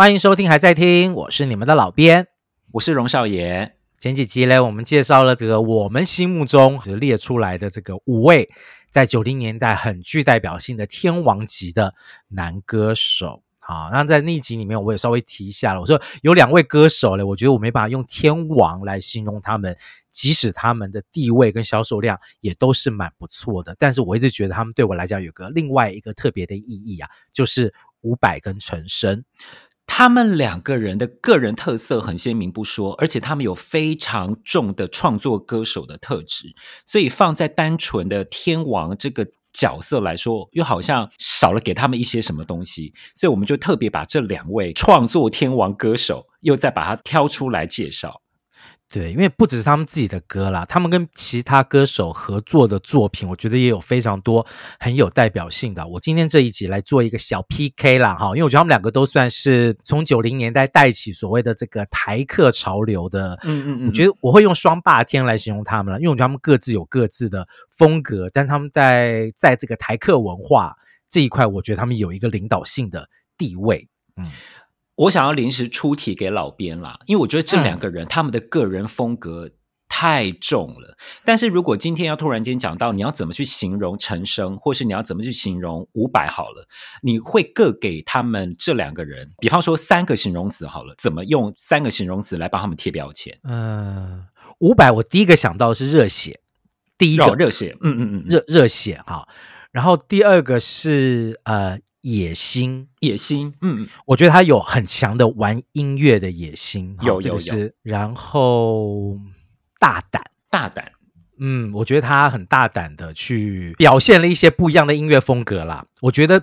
欢迎收听，还在听，我是你们的老编，我是荣少爷。前几集呢，我们介绍了这个我们心目中就列出来的这个五位在九零年代很具代表性的天王级的男歌手。好，那在那一集里面，我也稍微提一下了。我说有两位歌手呢，我觉得我没办法用天王来形容他们，即使他们的地位跟销售量也都是蛮不错的。但是我一直觉得他们对我来讲有个另外一个特别的意义啊，就是伍佰跟陈升。他们两个人的个人特色很鲜明不说，而且他们有非常重的创作歌手的特质，所以放在单纯的天王这个。角色来说，又好像少了给他们一些什么东西，所以我们就特别把这两位创作天王歌手，又再把它挑出来介绍。对，因为不只是他们自己的歌啦，他们跟其他歌手合作的作品，我觉得也有非常多很有代表性的。我今天这一集来做一个小 PK 啦，哈，因为我觉得他们两个都算是从九零年代带起所谓的这个台客潮流的，嗯嗯嗯，我觉得我会用双霸天来形容他们了，因为我觉得他们各自有各自的风格，但他们在在这个台客文化这一块，我觉得他们有一个领导性的地位，嗯。我想要临时出题给老编啦，因为我觉得这两个人、嗯、他们的个人风格太重了。但是如果今天要突然间讲到你要怎么去形容陈升，或是你要怎么去形容伍佰好了，你会各给他们这两个人，比方说三个形容词好了，怎么用三个形容词来帮他们贴标签？嗯，伍佰我第一个想到的是热血，第一个热血，嗯嗯嗯，热热血哈。然后第二个是呃。野心，野心，嗯，我觉得他有很强的玩音乐的野心，有有有。然后大胆，大胆，嗯，我觉得他很大胆的去表现了一些不一样的音乐风格啦。我觉得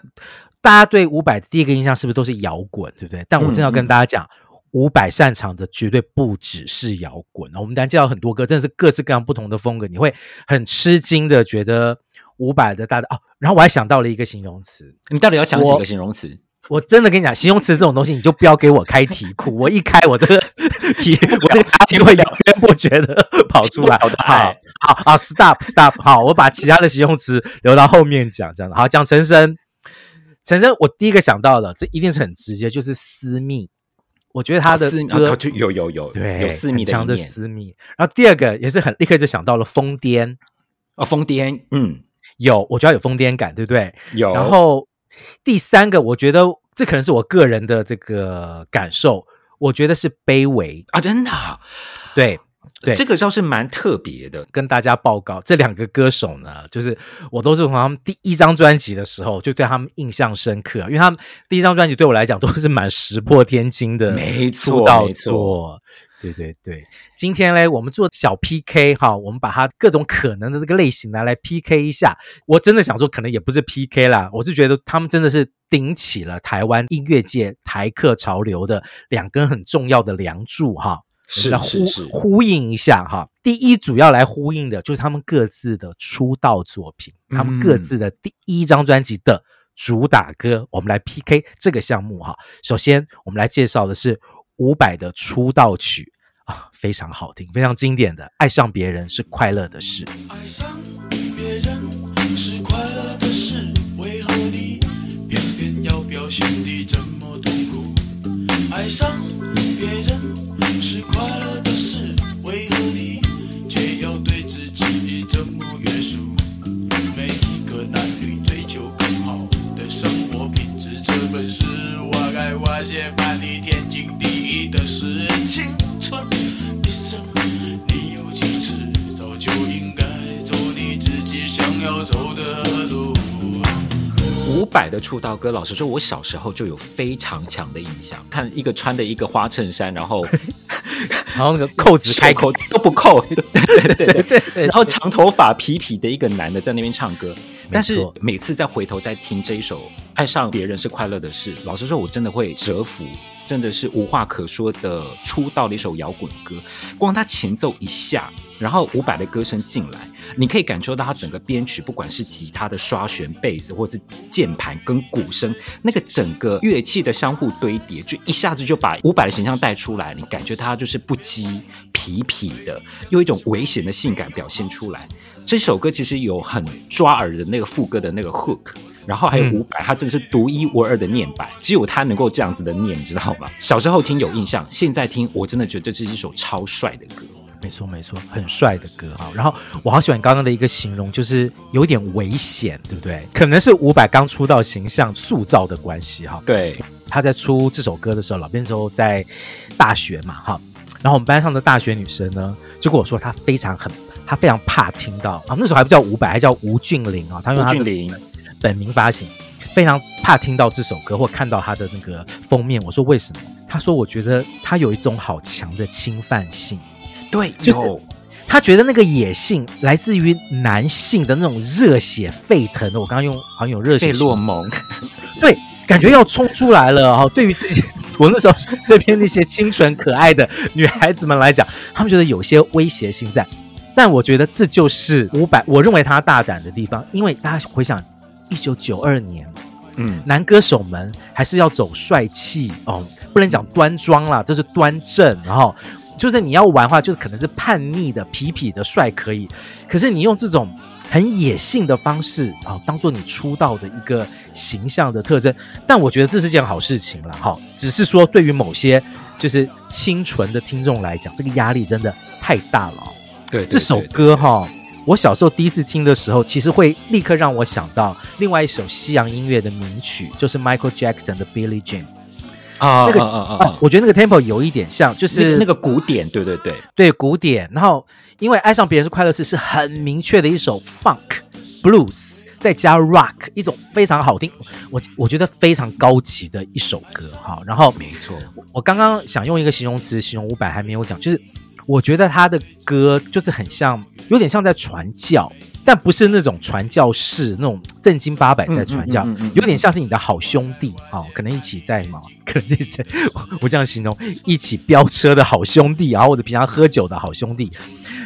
大家对伍佰的第一个印象是不是都是摇滚，对不对？但我真要跟大家讲，伍佰擅长的绝对不只是摇滚。我们当然介绍很多歌，真的是各式各样不同的风格，你会很吃惊的觉得。伍佰的大的哦，然后我还想到了一个形容词，你到底要想几个形容词？我，真的跟你讲，形容词这种东西，你就不要给我开题库，我一开我这个 题，我这个答题会源源不绝的跑出来。好好好，好，stop stop，好，我把其他的形容词留到后面讲，这样的。好，讲陈升，陈升，我第一个想到的，这一定是很直接，就是私密。我觉得他的歌有有有对有私密的强的私密。然后第二个也是很立刻就想到了疯癫哦，疯癫，嗯。有，我觉得有疯癫感，对不对？有。然后第三个，我觉得这可能是我个人的这个感受，我觉得是卑微啊，真的啊。对对，这个倒是蛮特别的。跟大家报告，这两个歌手呢，就是我都是从他们第一张专辑的时候就对他们印象深刻，因为他们第一张专辑对我来讲都是蛮石破天惊的，没错，出道作。对对对，今天嘞，我们做小 PK 哈，我们把它各种可能的这个类型拿来 PK 一下。我真的想说，可能也不是 PK 啦，我是觉得他们真的是顶起了台湾音乐界台客潮流的两根很重要的梁柱哈。是是是，呼应一下哈。第一，组要来呼应的就是他们各自的出道作品，他们各自的第一张专辑的主打歌，我们来 PK 这个项目哈。首先，我们来介绍的是。伍佰的出道曲啊，非常好听，非常经典的。爱上别人是快乐的事。爱上别人是快乐的事，为何你偏偏要表现的这么痛苦？爱上别人是快乐的事，为何你却要对自己这么约束？每一个男女追求更好的生活品质，这本是我该发现把你天事情，春一生你有几次，早就应该走你自己想要走的路。伍佰的出道歌，老实说，我小时候就有非常强的印象。看一个穿的一个花衬衫，然后 然后那个扣子开口都不扣，对对对对对，然后长头发皮皮的一个男的在那边唱歌。但是每次再回头再听这一首《爱上别人是快乐的事》，老实说，我真的会折服。真的是无话可说的出道的一首摇滚歌，光它前奏一下，然后伍佰的歌声进来，你可以感受到他整个编曲，不管是吉他的刷弦、贝斯，或是键盘跟鼓声，那个整个乐器的相互堆叠，就一下子就把伍佰的形象带出来。你感觉他就是不羁、痞痞的，用一种危险的性感表现出来。这首歌其实有很抓耳的那个副歌的那个 hook。然后还有伍佰，他真的是独一无二的念白，只有他能够这样子的念，你知道吗？小时候听有印象，现在听我真的觉得这是一首超帅的歌。没错没错，很帅的歌啊。然后我好喜欢刚刚的一个形容，就是有点危险，对不对？可能是伍佰刚出道形象塑造的关系哈。对，他在出这首歌的时候，老编时候在大学嘛哈。然后我们班上的大学女生呢，就跟我说她非常很，她非常怕听到啊，那时候还不叫伍佰，还叫吴俊霖啊。她用她的本名发行，非常怕听到这首歌或看到他的那个封面。我说为什么？他说我觉得他有一种好强的侵犯性。对，就他觉得那个野性来自于男性的那种热血沸腾的。我刚刚用好像有热血费洛蒙，对，感觉要冲出来了哦。对于自己，我那时候身边那些清纯可爱的女孩子们来讲，他们觉得有些威胁性在。但我觉得这就是伍佰，我认为他大胆的地方，因为大家回想。一九九二年，嗯，男歌手们还是要走帅气哦，不能讲端庄啦，这是端正。然后就是你要玩的话，就是可能是叛逆的、痞痞的帅可以，可是你用这种很野性的方式啊、哦，当做你出道的一个形象的特征。但我觉得这是件好事情了，哈、哦，只是说对于某些就是清纯的听众来讲，这个压力真的太大了。对，对，对，对，这首歌哈。哦我小时候第一次听的时候，其实会立刻让我想到另外一首西洋音乐的名曲，就是 Michael Jackson 的 Billie Jean 啊，那个啊啊啊！我觉得那个 tempo 有一点像，就是那个鼓点，对对对对，鼓点。然后因为爱上别人是快乐事，是很明确的一首 funk blues，再加 rock，一种非常好听，我我觉得非常高级的一首歌哈。然后没错，我刚刚想用一个形容词形容伍佰，还没有讲，就是。我觉得他的歌就是很像，有点像在传教，但不是那种传教士那种正经八百在传教，有点像是你的好兄弟啊、哦，可能一起在嘛，可能就是我这样形容，一起飙车的好兄弟，然后或者平常喝酒的好兄弟，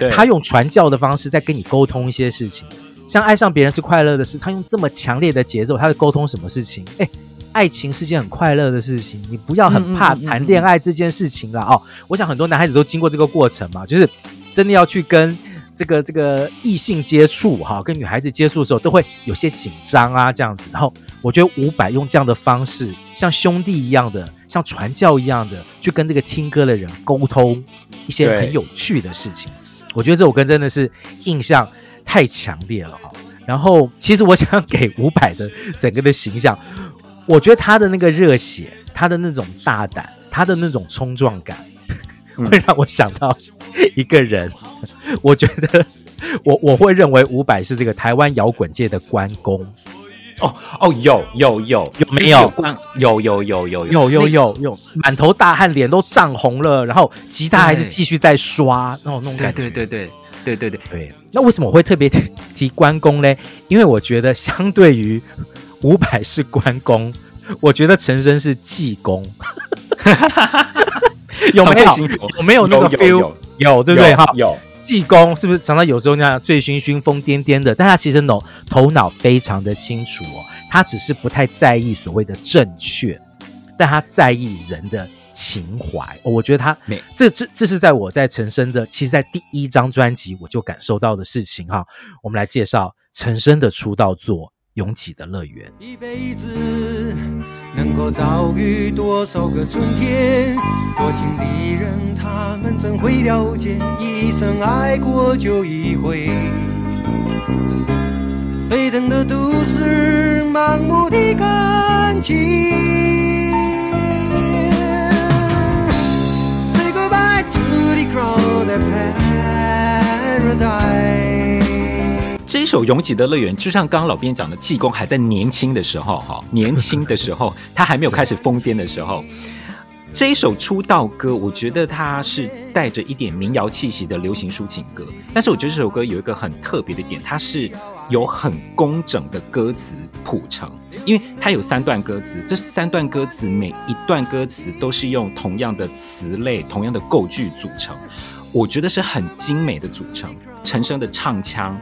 他用传教的方式在跟你沟通一些事情，像爱上别人是快乐的事，他用这么强烈的节奏，他在沟通什么事情？哎。爱情是件很快乐的事情，你不要很怕谈恋爱这件事情了哦。我想很多男孩子都经过这个过程嘛，就是真的要去跟这个这个异性接触哈，跟女孩子接触的时候都会有些紧张啊这样子。然后我觉得伍佰用这样的方式，像兄弟一样的，像传教一样的，去跟这个听歌的人沟通一些很有趣的事情。我觉得这首歌真的是印象太强烈了哈。然后其实我想给伍佰的整个的形象。我觉得他的那个热血，他的那种大胆，他的那种冲撞感，会让我想到一个人。我觉得我我会认为伍佰是这个台湾摇滚界的关公。哦哦，有有有有没有？有有有有有有有有，满头大汗，脸都涨红了，然后吉他还是继续在刷，那种那种感觉。对对对对对对对。那为什么我会特别提提关公呢？因为我觉得相对于。伍佰是关公，我觉得陈升是济公，有没有？有没有那个 feel？有，对不对？哈，有济公是不是常常有时候那样醉醺醺、疯癫癫的？但他其实脑头脑非常的清楚哦，他只是不太在意所谓的正确，但他在意人的情怀。我觉得他没这这这是在我在陈升的，其实，在第一张专辑我就感受到的事情哈。我们来介绍陈升的出道作。拥挤的乐园，一辈子能够遭遇多少个春天？多情的人，他们怎会了解？一生爱过就一回。飞腾的都市，盲目的感情。Say goodbye to the crowded paradise. 这一首《拥挤的乐园》，就像刚刚老编讲的，济公还在年轻的时候，哈，年轻的时候，他还没有开始疯癫的时候，这一首出道歌，我觉得它是带着一点民谣气息的流行抒情歌。但是我觉得这首歌有一个很特别的点，它是有很工整的歌词谱成，因为它有三段歌词，这三段歌词每一段歌词都是用同样的词类、同样的构句组成，我觉得是很精美的组成。陈升的唱腔。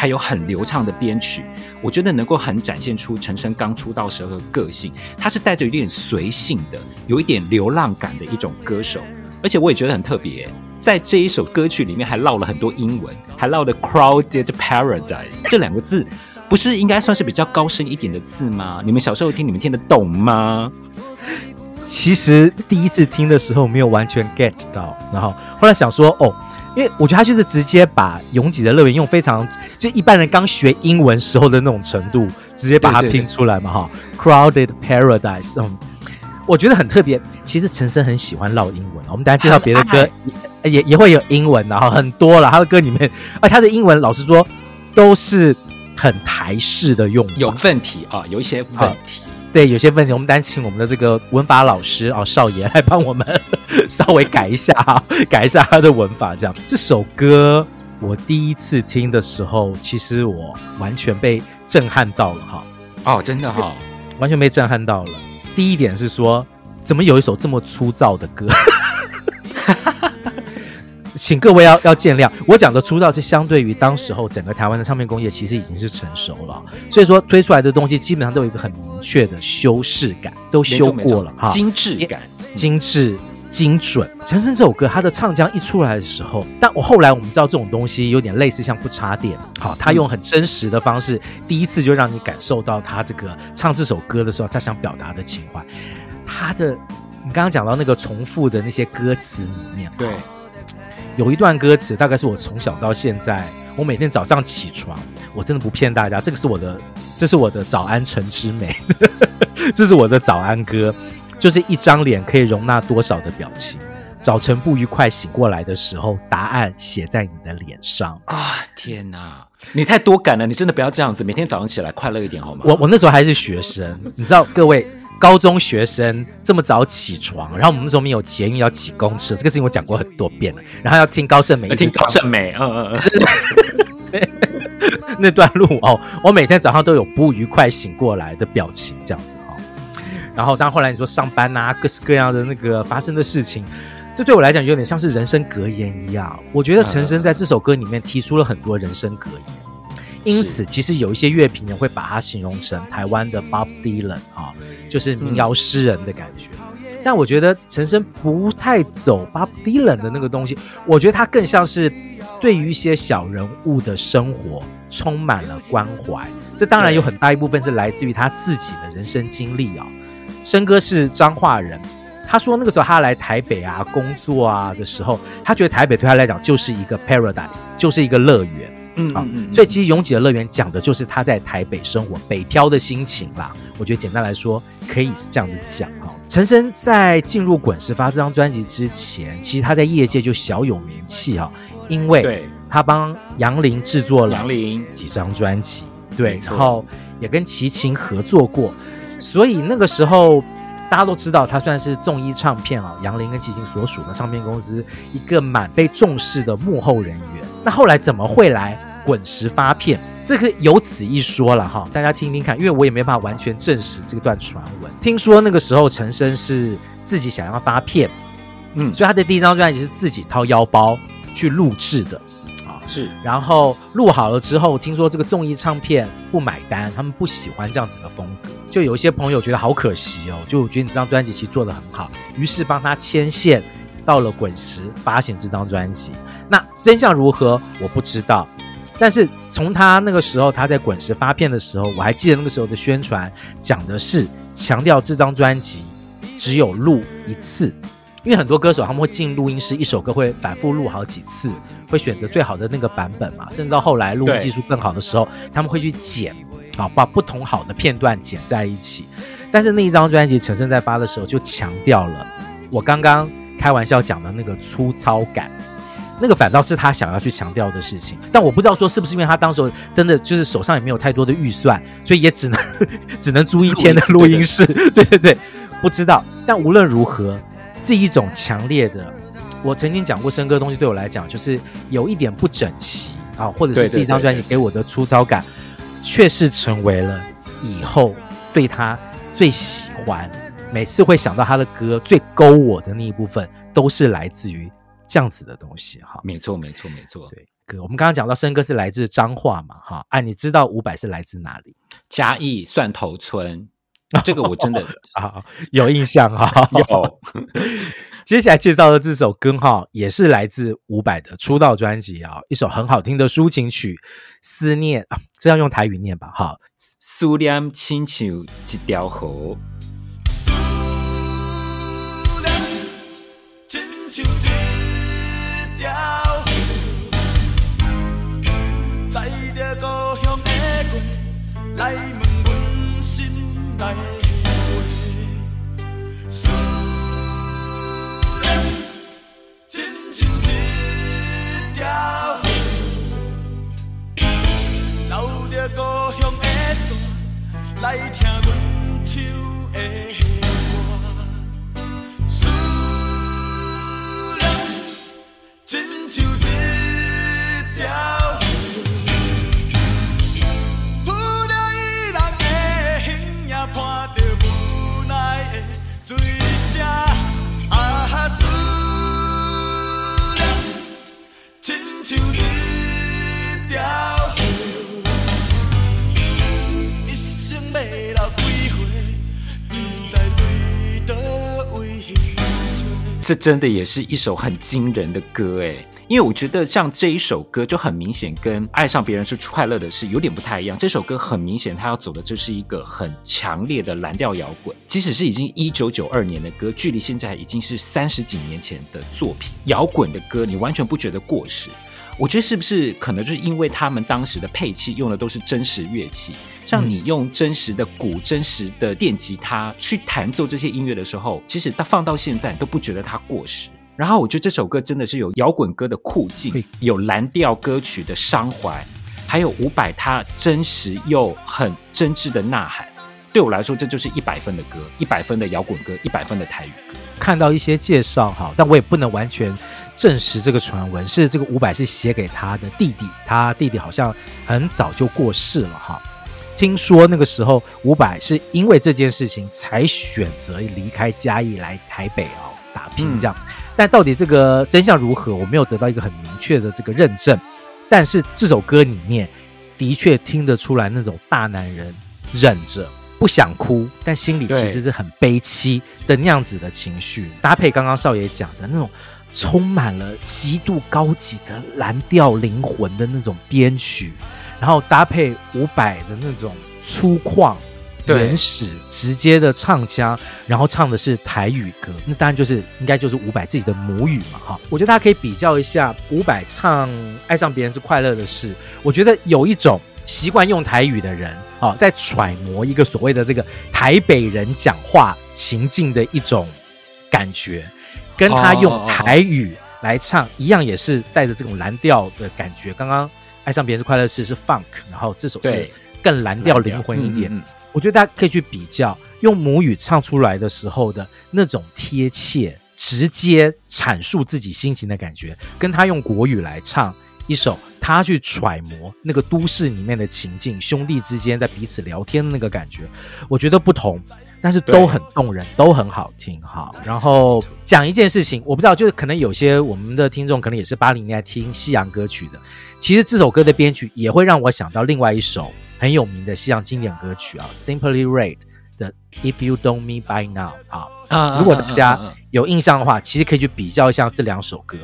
还有很流畅的编曲，我觉得能够很展现出陈升刚出道时候的个性。他是带着一点随性的，有一点流浪感的一种歌手，而且我也觉得很特别，在这一首歌曲里面还唠了很多英文，还唠了 crowded paradise 这两个字，不是应该算是比较高深一点的字吗？你们小时候听，你们听得懂吗？其实第一次听的时候没有完全 get 到，然后后来想说，哦，因为我觉得他就是直接把拥挤的乐园用非常就一般人刚学英文时候的那种程度，直接把它拼出来嘛，哈，Crowded Paradise，嗯，我觉得很特别。其实陈升很喜欢唠英文，我们等下介绍别的歌也也，也会有英文，的哈很多了，他的歌里面，而他的英文老实说都是很台式的用，有问题啊，有一些问题。对，有些问题，我们单请我们的这个文法老师啊，少爷来帮我们 稍微改一下，改一下他的文法。这样，这首歌我第一次听的时候，其实我完全被震撼到了哈。哦，真的哈、哦，完全被震撼到了。第一点是说，怎么有一首这么粗糙的歌？请各位要要见谅，我讲的出道是相对于当时候整个台湾的唱片工业，其实已经是成熟了，所以说推出来的东西基本上都有一个很明确的修饰感，都修过了哈，精致感、精致、精准。陈升这首歌，他的唱腔一出来的时候，但我后来我们知道这种东西有点类似像不插电，好，他用很真实的方式，嗯、第一次就让你感受到他这个唱这首歌的时候，他想表达的情怀。他的，你刚刚讲到那个重复的那些歌词里面，对。有一段歌词，大概是我从小到现在，我每天早上起床，我真的不骗大家，这个是我的，这是我的早安晨之美，这是我的早安歌，就是一张脸可以容纳多少的表情。早晨不愉快醒过来的时候，答案写在你的脸上啊！天哪，你太多感了，你真的不要这样子，每天早上起来快乐一点好吗？我我那时候还是学生，你知道，各位。高中学生这么早起床，然后我们那时候没有捷运，要挤公车，这个事情我讲过很多遍了。然后要听高胜美，听高胜美，嗯嗯嗯，对，那段路哦，我每天早上都有不愉快醒过来的表情，这样子哦。然后，当后来你说上班啊，各式各样的那个发生的事情，这对我来讲有点像是人生格言一样。我觉得陈升在这首歌里面提出了很多人生格言。因此，其实有一些乐评人会把它形容成台湾的 Bob Dylan 啊，就是民谣诗人的感觉。嗯、但我觉得陈升不太走 Bob Dylan 的那个东西，我觉得他更像是对于一些小人物的生活充满了关怀。这当然有很大一部分是来自于他自己的人生经历啊。升哥是彰化人，他说那个时候他来台北啊工作啊的时候，他觉得台北对他来讲就是一个 paradise，就是一个乐园。嗯啊，所以其实拥挤的乐园讲的就是他在台北生活、北漂的心情啦。我觉得简单来说，可以是这样子讲哈。陈升在进入滚石发这张专辑之前，其实他在业界就小有名气哈，因为他帮杨林制作了杨林几张专辑，对，然后也跟齐秦合作过，所以那个时候大家都知道他算是众一唱片啊，杨林跟齐秦所属的唱片公司一个蛮被重视的幕后人员。那后来怎么会来滚石发片？这个有此一说了哈，大家听听看，因为我也没办法完全证实这段传闻。听说那个时候陈升是自己想要发片，嗯，所以他的第一张专辑是自己掏腰包去录制的啊，是。然后录好了之后，听说这个众艺唱片不买单，他们不喜欢这样子的风格，就有一些朋友觉得好可惜哦，就觉得你这张专辑其实做的很好，于是帮他牵线。到了滚石发行这张专辑，那真相如何我不知道。但是从他那个时候他在滚石发片的时候，我还记得那个时候的宣传讲的是强调这张专辑只有录一次，因为很多歌手他们会进录音室，一首歌会反复录好几次，会选择最好的那个版本嘛。甚至到后来录音技术更好的时候，他们会去剪啊，把不同好的片段剪在一起。但是那一张专辑陈升在发的时候就强调了，我刚刚。开玩笑讲的那个粗糙感，那个反倒是他想要去强调的事情。但我不知道说是不是因为他当时真的就是手上也没有太多的预算，所以也只能 只能租一天的录音室。对对对，不知道。但无论如何，这一种强烈的，我曾经讲过，生哥的东西对我来讲就是有一点不整齐啊，或者是这张专辑给我的粗糙感，确实成为了以后对他最喜欢。每次会想到他的歌，最勾我的那一部分，都是来自于这样子的东西哈。没错，没错，没错。对，哥我们刚刚讲到生哥是来自彰化嘛哈？哎、啊，你知道五百是来自哪里？嘉义蒜头村。这个我真的 啊、哦、有印象哈。有 接下来介绍的这首歌哈，也是来自伍佰的出道专辑啊，一首很好听的抒情曲《思念》啊，这样用台语念吧哈，思念亲像一条河。思念亲像来听阮唱的歌，思念亲像一条这真的也是一首很惊人的歌诶，因为我觉得像这一首歌就很明显跟爱上别人是快乐的事有点不太一样。这首歌很明显，他要走的就是一个很强烈的蓝调摇滚，即使是已经一九九二年的歌，距离现在已经是三十几年前的作品，摇滚的歌你完全不觉得过时。我觉得是不是可能就是因为他们当时的配器用的都是真实乐器，像你用真实的鼓、真实的电吉他去弹奏这些音乐的时候，其实它放到现在你都不觉得它过时。然后我觉得这首歌真的是有摇滚歌的酷劲，有蓝调歌曲的伤怀，还有伍佰他真实又很真挚的呐喊。对我来说，这就是一百分的歌，一百分的摇滚歌，一百分的台语歌。看到一些介绍哈，但我也不能完全。证实这个传闻是这个伍佰是写给他的弟弟，他弟弟好像很早就过世了哈。听说那个时候伍佰是因为这件事情才选择离开嘉义来台北哦打拼这样。但到底这个真相如何，我没有得到一个很明确的这个认证。但是这首歌里面的确听得出来那种大男人忍着不想哭，但心里其实是很悲戚的那样子的情绪，搭配刚刚少爷讲的那种。充满了极度高级的蓝调灵魂的那种编曲，然后搭配伍佰的那种粗犷、原始、直接的唱腔，然后唱的是台语歌，那当然就是应该就是伍佰自己的母语嘛，哈。我觉得大家可以比较一下伍佰唱《爱上别人是快乐的事》，我觉得有一种习惯用台语的人啊，在揣摩一个所谓的这个台北人讲话情境的一种感觉。跟他用台语来唱一样，也是带着这种蓝调的感觉。刚刚爱上别人是快乐事是 funk，然后这首是更蓝调灵魂一点。嗯嗯、我觉得大家可以去比较，用母语唱出来的时候的那种贴切、直接阐述自己心情的感觉，跟他用国语来唱一首，他去揣摩那个都市里面的情境，兄弟之间在彼此聊天的那个感觉，我觉得不同。但是都很动人，都很好听哈。然后讲一件事情，我不知道，就是可能有些我们的听众可能也是八零年代听西洋歌曲的。其实这首歌的编曲也会让我想到另外一首很有名的西洋经典歌曲啊，Simply Red 的 If You Don't Me By Now 啊。如果大家有印象的话，其实可以去比较一下这两首歌。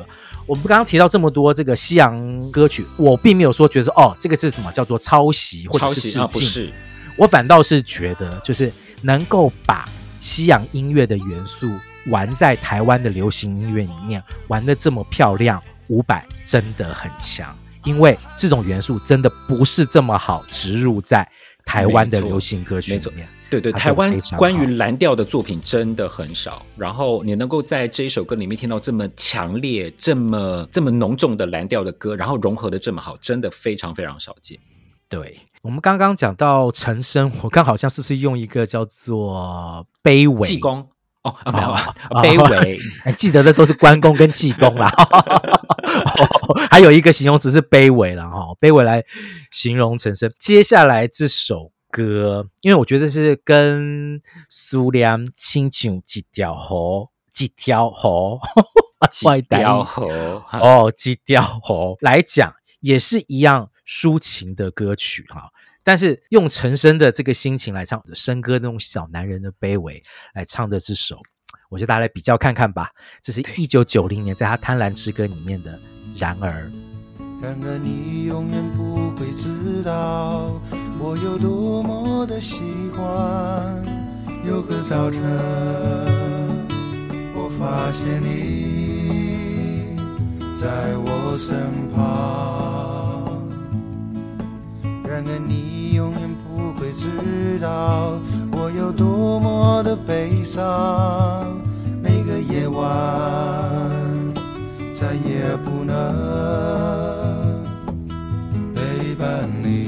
我们刚刚提到这么多这个西洋歌曲，我并没有说觉得哦，这个是什么叫做抄袭或者是致敬，啊、不是。我反倒是觉得就是。能够把西洋音乐的元素玩在台湾的流行音乐里面，玩得这么漂亮，伍佰真的很强。因为这种元素真的不是这么好植入在台湾的流行歌曲里面。对对，台湾关于蓝调的作品真的很少。然后你能够在这一首歌里面听到这么强烈、这么这么浓重的蓝调的歌，然后融合的这么好，真的非常非常少见。对。我们刚刚讲到陈升，我看好像是不是用一个叫做卑微济公。哦，啊、没有啊，卑微，还记得的都是关公跟济公啦，还有一个形容词是卑微了哈，卑微来形容陈升。接下来这首歌，因为我觉得是跟苏良亲像几条河，几条河，几条河哦，几条河。来讲也是一样抒情的歌曲哈。但是用陈升的这个心情来唱，升哥那种小男人的卑微来唱的这首，我觉得大家来比较看看吧。这是一九九零年在他《贪婪之歌》里面的《然而》。然而你永远不会知道我有多么的喜欢。有个早晨，我发现你在我身旁。然而你永远不会知道我有多么的悲伤。每个夜晚，再也不能陪。伴你，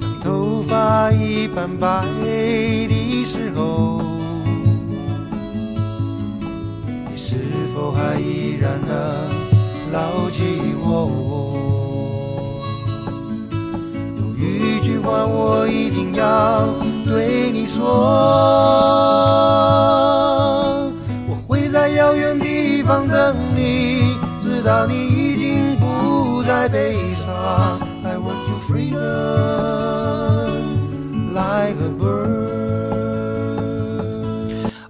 当头发一般白的时候，你是否还依然能牢记我？一句话我一定要对你说，我会在遥远地方等你，直到你已经。不再悲伤，I want you freedom like a bird。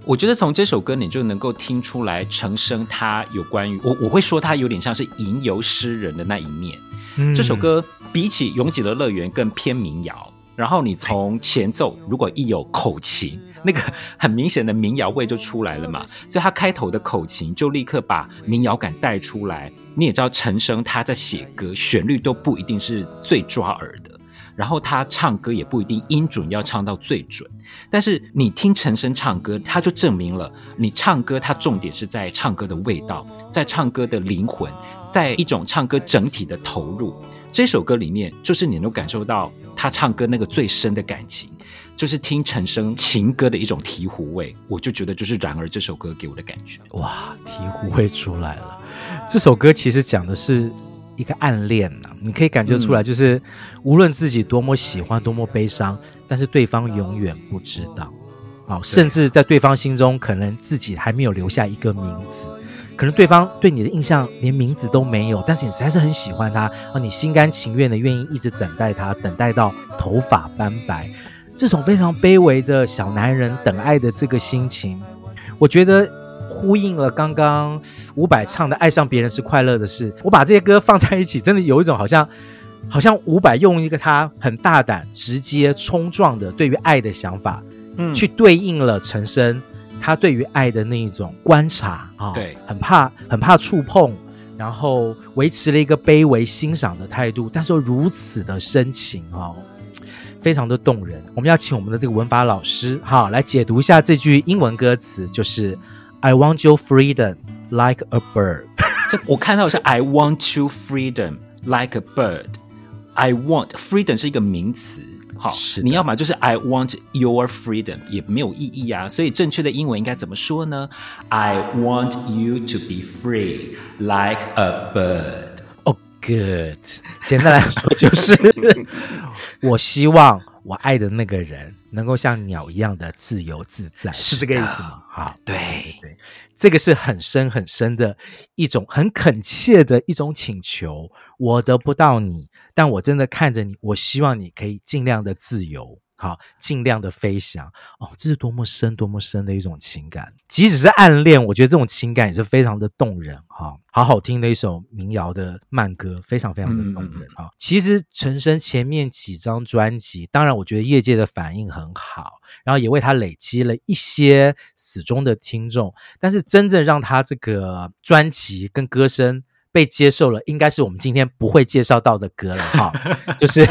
我觉得从这首歌你就能够听出来，陈升他有关于我，我会说他有点像是吟游诗人的那一面。嗯、这首歌比起《拥挤的乐园》更偏民谣，然后你从前奏如果一有口琴，那个很明显的民谣味就出来了嘛，所以他开头的口琴就立刻把民谣感带出来。你也知道陈升他在写歌，旋律都不一定是最抓耳的，然后他唱歌也不一定音准要唱到最准。但是你听陈升唱歌，他就证明了你唱歌，他重点是在唱歌的味道，在唱歌的灵魂，在一种唱歌整体的投入。这首歌里面，就是你能感受到他唱歌那个最深的感情，就是听陈升情歌的一种醍醐味。我就觉得，就是然而这首歌给我的感觉，哇，醍醐味出来了。这首歌其实讲的是一个暗恋呐、啊，你可以感觉出来，就是无论自己多么喜欢、多么悲伤，但是对方永远不知道，好，甚至在对方心中，可能自己还没有留下一个名字，可能对方对你的印象连名字都没有，但是你实在是很喜欢他，啊，你心甘情愿的愿意一直等待他，等待到头发斑白，这种非常卑微的小男人等爱的这个心情，我觉得。呼应了刚刚伍佰唱的《爱上别人是快乐的事》，我把这些歌放在一起，真的有一种好像，好像伍佰用一个他很大胆、直接、冲撞的对于爱的想法，嗯，去对应了陈升他对于爱的那一种观察啊，对，很怕很怕触碰，然后维持了一个卑微欣赏的态度，但是又如此的深情哦，非常的动人。我们要请我们的这个文法老师哈来解读一下这句英文歌词，就是。I want your freedom like a bird。这我看到的是 I want you freedom like a bird。I want freedom 是一个名词，好，是你要么就是 I want your freedom，也没有意义啊。所以正确的英文应该怎么说呢？I want you to be free like a bird。Oh, good。简单来说就是，我希望我爱的那个人。能够像鸟一样的自由自在，是这个意思吗？好，对对，这个是很深很深的一种很恳切的一种请求。我得不到你，但我真的看着你，我希望你可以尽量的自由。好，尽量的飞翔哦，这是多么深、多么深的一种情感。即使是暗恋，我觉得这种情感也是非常的动人哈。好好听的一首民谣的慢歌，非常非常的动人啊。其实陈升前面几张专辑，当然我觉得业界的反应很好，然后也为他累积了一些死忠的听众。但是真正让他这个专辑跟歌声被接受了，应该是我们今天不会介绍到的歌了哈，就是。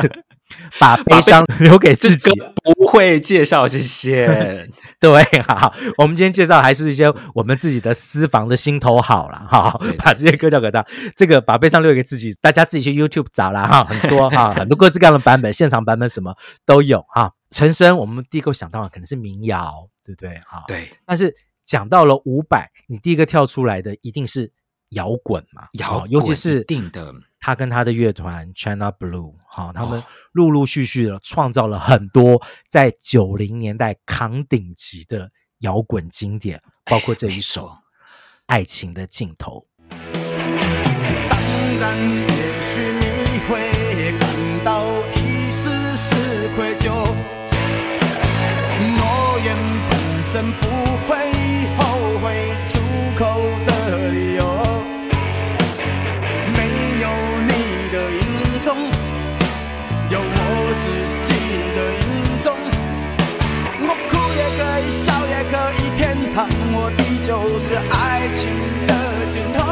把悲伤留给自己，不会介绍这些。对，好，我们今天介绍还是一些我们自己的私房的心头好了，哈，把这些歌交给他。这个把悲伤留给自己，大家自己去 YouTube 找啦哈，很多哈，很多各式各样的版本，现场版本什么都有哈。陈升，我们第一个想到的可能是民谣，对不对？哈，对。但是讲到了五百，你第一个跳出来的一定是摇滚嘛，摇滚，尤其是定的。他跟他的乐团 China Blue，好，他们陆陆续续的创造了很多在九零年代扛顶级的摇滚经典，包括这一首《爱情的尽头》。当然，也许你会感到一丝丝愧疚，诺言。本身不爱情的尽头。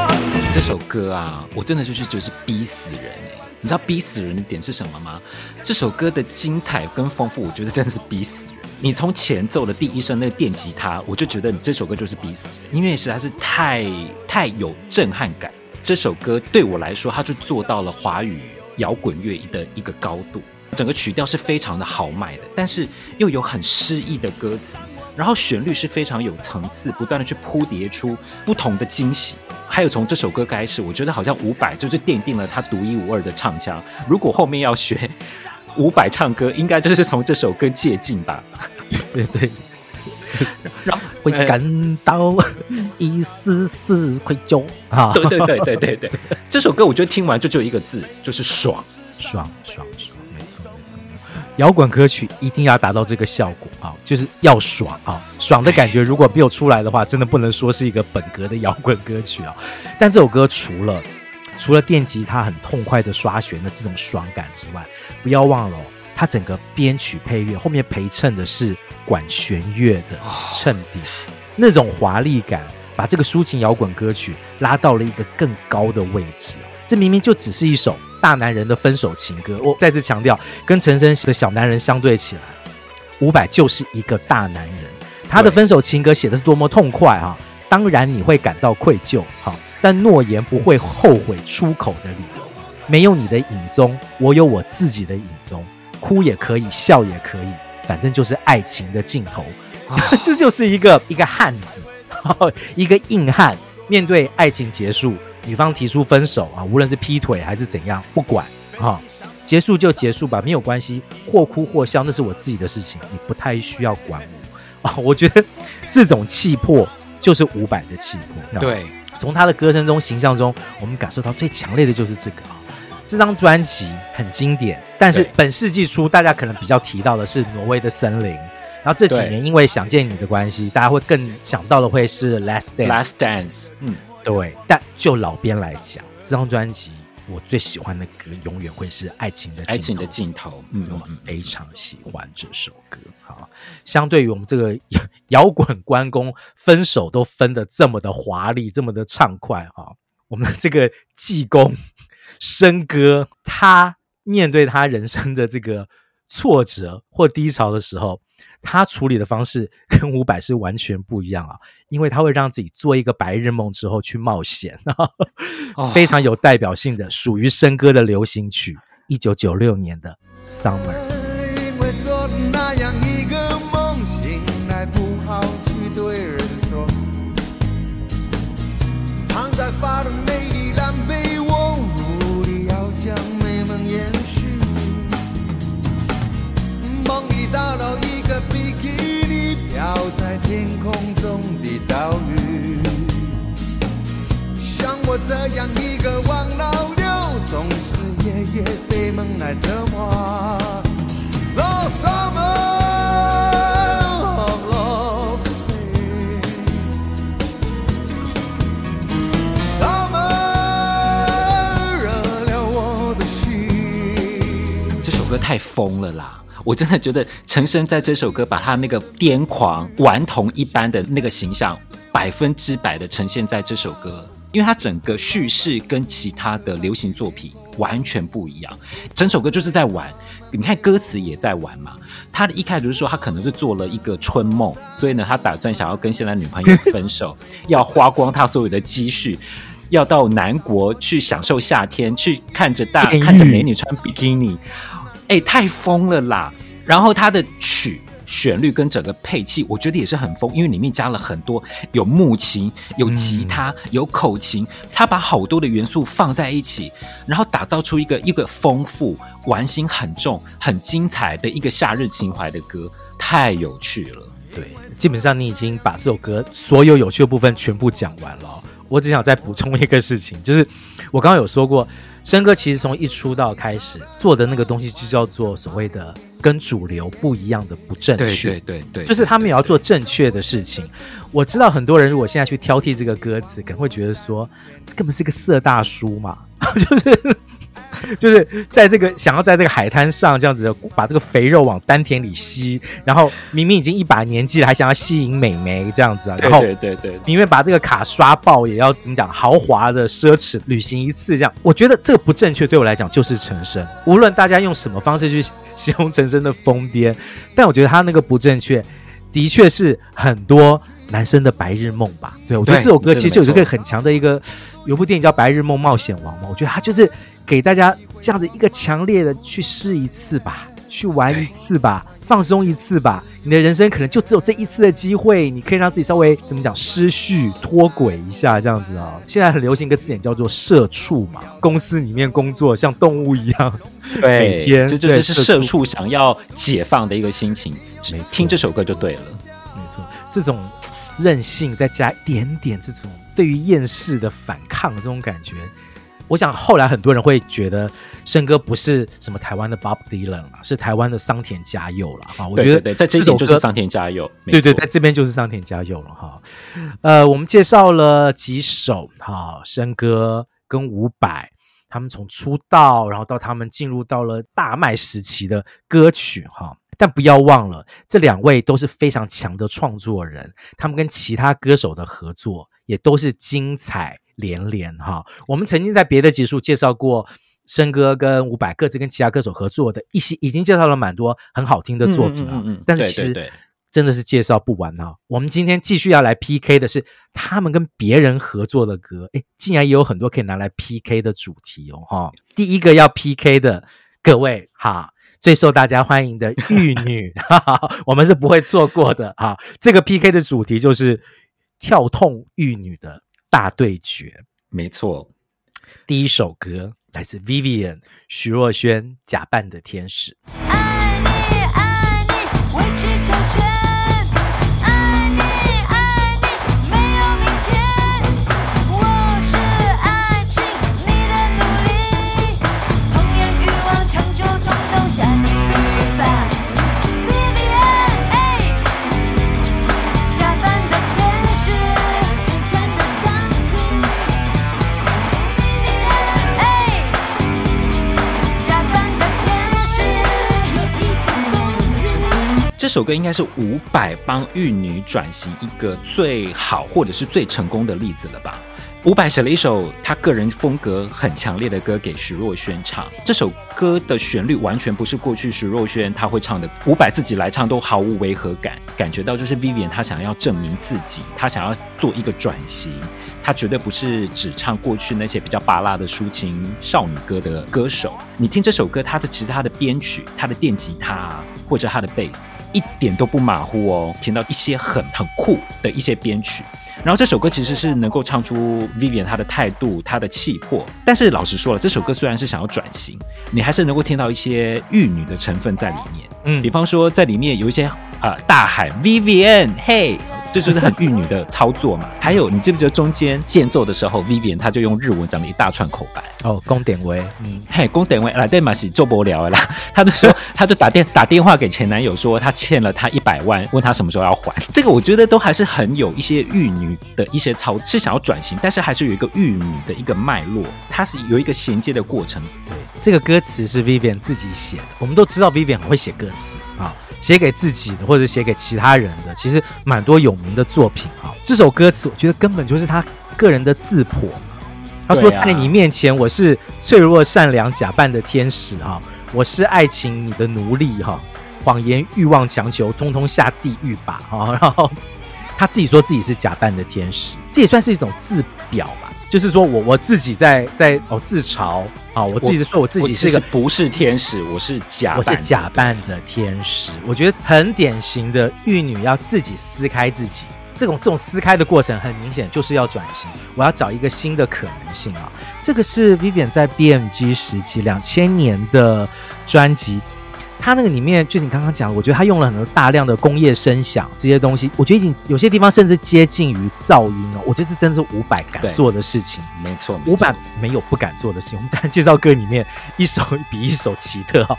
这首歌啊，我真的就是就是逼死人哎！你知道逼死人的点是什么吗？这首歌的精彩跟丰富，我觉得真的是逼死人。你从前奏的第一声那个电吉他，我就觉得你这首歌就是逼死人，因为实在是太太有震撼感。这首歌对我来说，它就做到了华语摇滚乐的一个高度。整个曲调是非常的豪迈的，但是又有很诗意的歌词，然后旋律是非常有层次，不断的去铺叠出不同的惊喜。还有从这首歌开始，我觉得好像伍佰就是奠定了他独一无二的唱腔。如果后面要学伍佰唱歌，应该就是从这首歌借镜吧。对对，然后会感到一丝丝愧疚啊！对对对对对对，这首歌我觉得听完就只有一个字，就是爽爽爽爽。摇滚歌曲一定要达到这个效果啊，就是要爽啊！爽的感觉如果没有出来的话，真的不能说是一个本格的摇滚歌曲啊。但这首歌除了除了电吉他很痛快的刷弦的这种爽感之外，不要忘了它整个编曲配乐后面陪衬的是管弦乐的衬底，那种华丽感，把这个抒情摇滚歌曲拉到了一个更高的位置。这明明就只是一首。大男人的分手情歌，我再次强调，跟陈升的小男人相对起来，伍佰就是一个大男人。他的分手情歌写的是多么痛快啊！当然你会感到愧疚，哈，但诺言不会后悔出口的理由。没有你的影踪，我有我自己的影踪。哭也可以，笑也可以，反正就是爱情的尽头。这就是一个一个汉子，一个硬汉，面对爱情结束。女方提出分手啊，无论是劈腿还是怎样，不管啊，结束就结束吧，没有关系，或哭或笑，那是我自己的事情，你不太需要管我 啊。我觉得这种气魄就是伍佰的气魄。对，从他的歌声中、形象中，我们感受到最强烈的就是这个啊。这张专辑很经典，但是本世纪初大家可能比较提到的是挪威的森林，然后这几年因为想见你的关系，大家会更想到的会是 Last Dance。Last Dance，嗯。对，但就老编来讲，这张专辑我最喜欢的歌永远会是《爱情的爱情的尽头》。嗯，我非常喜欢这首歌。好，相对于我们这个摇滚关公分手都分的这么的华丽，这么的畅快哈，我们的这个济公笙哥，他面对他人生的这个挫折或低潮的时候。他处理的方式跟伍佰是完全不一样啊，因为他会让自己做一个白日梦之后去冒险，非常有代表性的属于笙歌的流行曲，一九九六年的《Summer》。太疯了啦！我真的觉得陈升在这首歌把他那个癫狂顽童一般的那个形象百分之百的呈现在这首歌，因为他整个叙事跟其他的流行作品完全不一样，整首歌就是在玩。你看歌词也在玩嘛。他的一开始就是说他可能是做了一个春梦，所以呢，他打算想要跟现在女朋友分手，要花光他所有的积蓄，要到南国去享受夏天，去看着大看着美女穿比基尼。哎，太疯了啦！然后它的曲旋律跟整个配器，我觉得也是很疯，因为里面加了很多有木琴、有吉他、有口琴，他把好多的元素放在一起，然后打造出一个一个丰富、玩心很重、很精彩的一个夏日情怀的歌，太有趣了。对，基本上你已经把这首歌所有有趣的部分全部讲完了。我只想再补充一个事情，就是我刚刚有说过，笙歌其实从一出道开始做的那个东西，就叫做所谓的跟主流不一样的不正确。对对对对，就是他们也要做正确的事情。我知道很多人如果现在去挑剔这个歌词，可能会觉得说，这根本是个色大叔嘛，就是。就是在这个想要在这个海滩上这样子的把这个肥肉往丹田里吸，然后明明已经一把年纪了，还想要吸引美眉这样子啊，然后对对对，宁愿把这个卡刷爆，也要怎么讲豪华的奢侈旅行一次这样。我觉得这个不正确，对我来讲就是陈昇。无论大家用什么方式去 形容陈昇的疯癫，但我觉得他那个不正确，的确是很多男生的白日梦吧。对，我觉得这首歌其实就有一个很强的一个，有部电影叫《白日梦冒险王》嘛，我觉得他就是。给大家这样子一个强烈的去试一次吧，去玩一次吧，放松一次吧。你的人生可能就只有这一次的机会，你可以让自己稍微怎么讲失序脱轨一下，这样子啊、哦。现在很流行一个字眼叫做“社畜”嘛，公司里面工作像动物一样，对，每天这就是社畜想要解放的一个心情。听这首歌就对了。没错，这种任性再加一点点这种对于厌世的反抗的这种感觉。我想后来很多人会觉得笙歌不是什么台湾的 Bob Dylan 啊，是台湾的桑田佳佑了哈。我觉得对，在这一首就是桑田佳佑，对对，在这边就是桑田佳佑了哈。呃，我们介绍了几首哈，申哥跟伍佰他们从出道，然后到他们进入到了大卖时期的歌曲哈。但不要忘了，这两位都是非常强的创作人，他们跟其他歌手的合作也都是精彩连连哈，我们曾经在别的集数介绍过申哥跟伍佰各自跟其他歌手合作的一些，已经介绍了蛮多很好听的作品啊。嗯，嗯，嗯，嗯，但是其实真的是介绍不完啊。我们今天继续要来 PK 的是他们跟别人合作的歌，诶，竟然也有很多可以拿来 PK 的主题哦哈。第一个要 PK 的各位哈，最受大家欢迎的玉女，哈哈，我们是不会错过的哈。这个 PK 的主题就是跳痛玉女的。大对决，没错。第一首歌来自 Vivian 徐若瑄假扮的天使。这首歌应该是伍佰帮玉女转型一个最好或者是最成功的例子了吧？伍佰写了一首他个人风格很强烈的歌给徐若瑄唱，这首歌的旋律完全不是过去徐若瑄他会唱的，伍佰自己来唱都毫无违和感，感觉到就是 Vivian 他想要证明自己，他想要做一个转型。他绝对不是只唱过去那些比较巴拉的抒情少女歌的歌手。你听这首歌，他的其实他的编曲、他的电吉他或者他的贝斯一点都不马虎哦，听到一些很很酷的一些编曲。然后这首歌其实是能够唱出 Vivian 她的态度、她的气魄。但是老实说了，这首歌虽然是想要转型，你还是能够听到一些玉女的成分在里面。嗯，比方说在里面有一些啊、呃、大喊 Vivian，嘿。这就是很玉女的操作嘛。还有，你记不记得中间间奏的时候，Vivian 她就用日文讲了一大串口白。哦，宫典威，嗯，嘿，宫典威来对嘛，是做不了的啦。他就说，他就打电打电话给前男友说，他欠了他一百万，问他什么时候要还。这个我觉得都还是很有一些玉女的一些操，是想要转型，但是还是有一个玉女的一个脉络，它是有一个衔接的过程。对，这个歌词是 Vivian 自己写的。我们都知道 Vivian 很会写歌词啊。写给自己的或者写给其他人的，其实蛮多有名的作品啊。这首歌词，我觉得根本就是他个人的自破。他说：“在你面前，我是脆弱善良假扮的天使哈，我是爱情你的奴隶哈，谎言欲望强求，通通下地狱吧哈。” 然后他自己说自己是假扮的天使，这也算是一种自表吧。就是说我我自己在在哦自嘲啊，我自己说我自己是一个不是天使，我是假我是假扮的天使。我觉得很典型的玉女要自己撕开自己，这种这种撕开的过程很明显就是要转型，我要找一个新的可能性啊。这个是 Vivian 在 BMG 时期两千年的专辑，他那个里面就是你刚刚讲，我觉得他用了很多大量的工业声响这些东西，我觉得已经有些地方甚至接近于噪音哦。我觉得这真的是伍佰敢做的事情，没错，伍佰没有不敢做的事情。我们当然介绍歌里面一首 比一首奇特哈，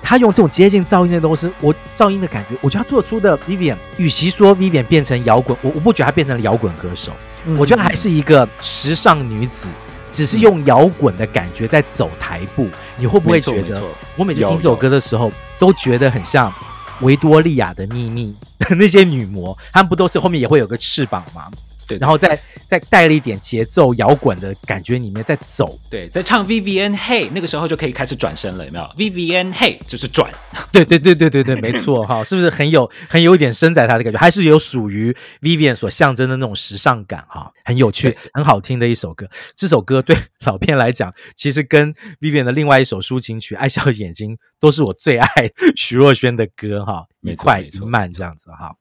他用这种接近噪音的东西，我噪音的感觉，我觉得他做出的 Vivian，与其说 Vivian 变成摇滚，我我不觉得他变成了摇滚歌手，嗯、我觉得还是一个时尚女子。只是用摇滚的感觉在走台步，你会不会觉得？我每次听这首歌的时候，都觉得很像维多利亚的秘密的 那些女魔，她们不都是后面也会有个翅膀吗？对，然后再再带了一点节奏摇滚的感觉里面在走，对，在唱 Vivienne Hey 那个时候就可以开始转身了，有没有？Vivienne Hey 就是转，对对对对对对，没错哈，是不是很有很有一点身在他的感觉，还是有属于 Vivienne 所象征的那种时尚感哈，很有趣，很好听的一首歌。这首歌对老片来讲，其实跟 Vivienne 的另外一首抒情曲《爱笑的眼睛》都是我最爱 徐若瑄的歌哈，一快一慢这样子哈。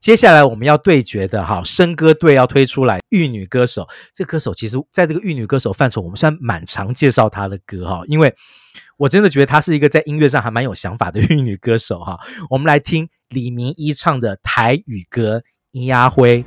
接下来我们要对决的哈，声歌队要推出来玉女歌手。这歌手其实在这个玉女歌手范畴，我们算蛮常介绍她的歌哈，因为我真的觉得她是一个在音乐上还蛮有想法的玉女歌手哈。我们来听李明一唱的台语歌《咿呀辉》。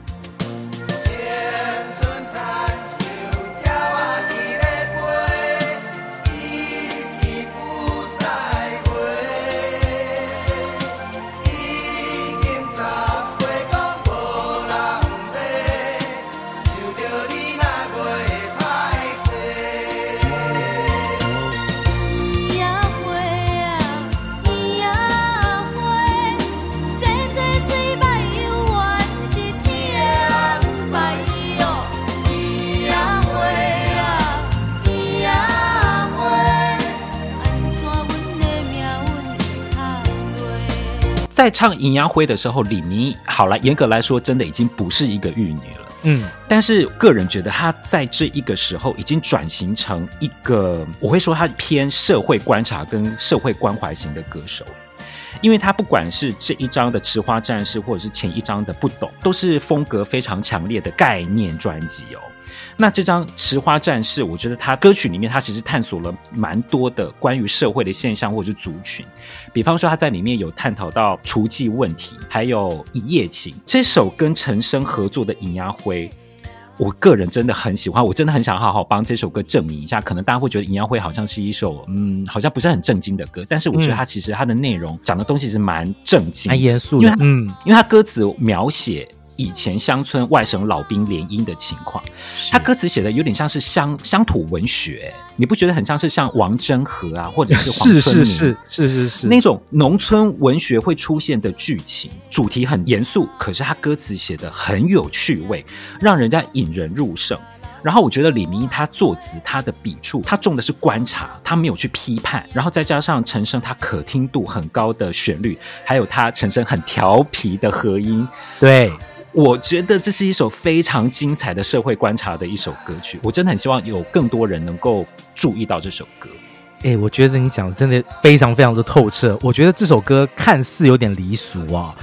在唱《银仔花》的时候，李明好了，严格来说，真的已经不是一个玉女了。嗯，但是个人觉得她在这一个时候已经转型成一个，我会说她偏社会观察跟社会关怀型的歌手，因为她不管是这一张的《池花战士》，或者是前一张的《不懂》，都是风格非常强烈的概念专辑哦。那这张《池花战士》，我觉得它歌曲里面，它其实探索了蛮多的关于社会的现象或者是族群，比方说他在里面有探讨到雏妓问题，还有一夜情。这首跟陈升合作的《银仔花》，我个人真的很喜欢，我真的很想好好帮这首歌证明一下。可能大家会觉得《银仔花》好像是一首嗯，好像不是很正经的歌，但是我觉得它其实它的内容讲的东西是蛮正经、蛮严肃的，因为嗯，因为它歌词描写。以前乡村外省老兵联姻的情况，他歌词写的有点像是乡乡土文学，你不觉得很像是像王祯和啊，或者是黄春明？是是是是是是那种农村文学会出现的剧情，主题很严肃，可是他歌词写的很有趣味，让人家引人入胜。然后我觉得李明一他作词，他的笔触，他重的是观察，他没有去批判。然后再加上陈升他可听度很高的旋律，还有他陈升很调皮的和音，对。我觉得这是一首非常精彩的社会观察的一首歌曲，我真的很希望有更多人能够注意到这首歌。哎、欸，我觉得你讲的真的非常非常的透彻。我觉得这首歌看似有点离俗啊，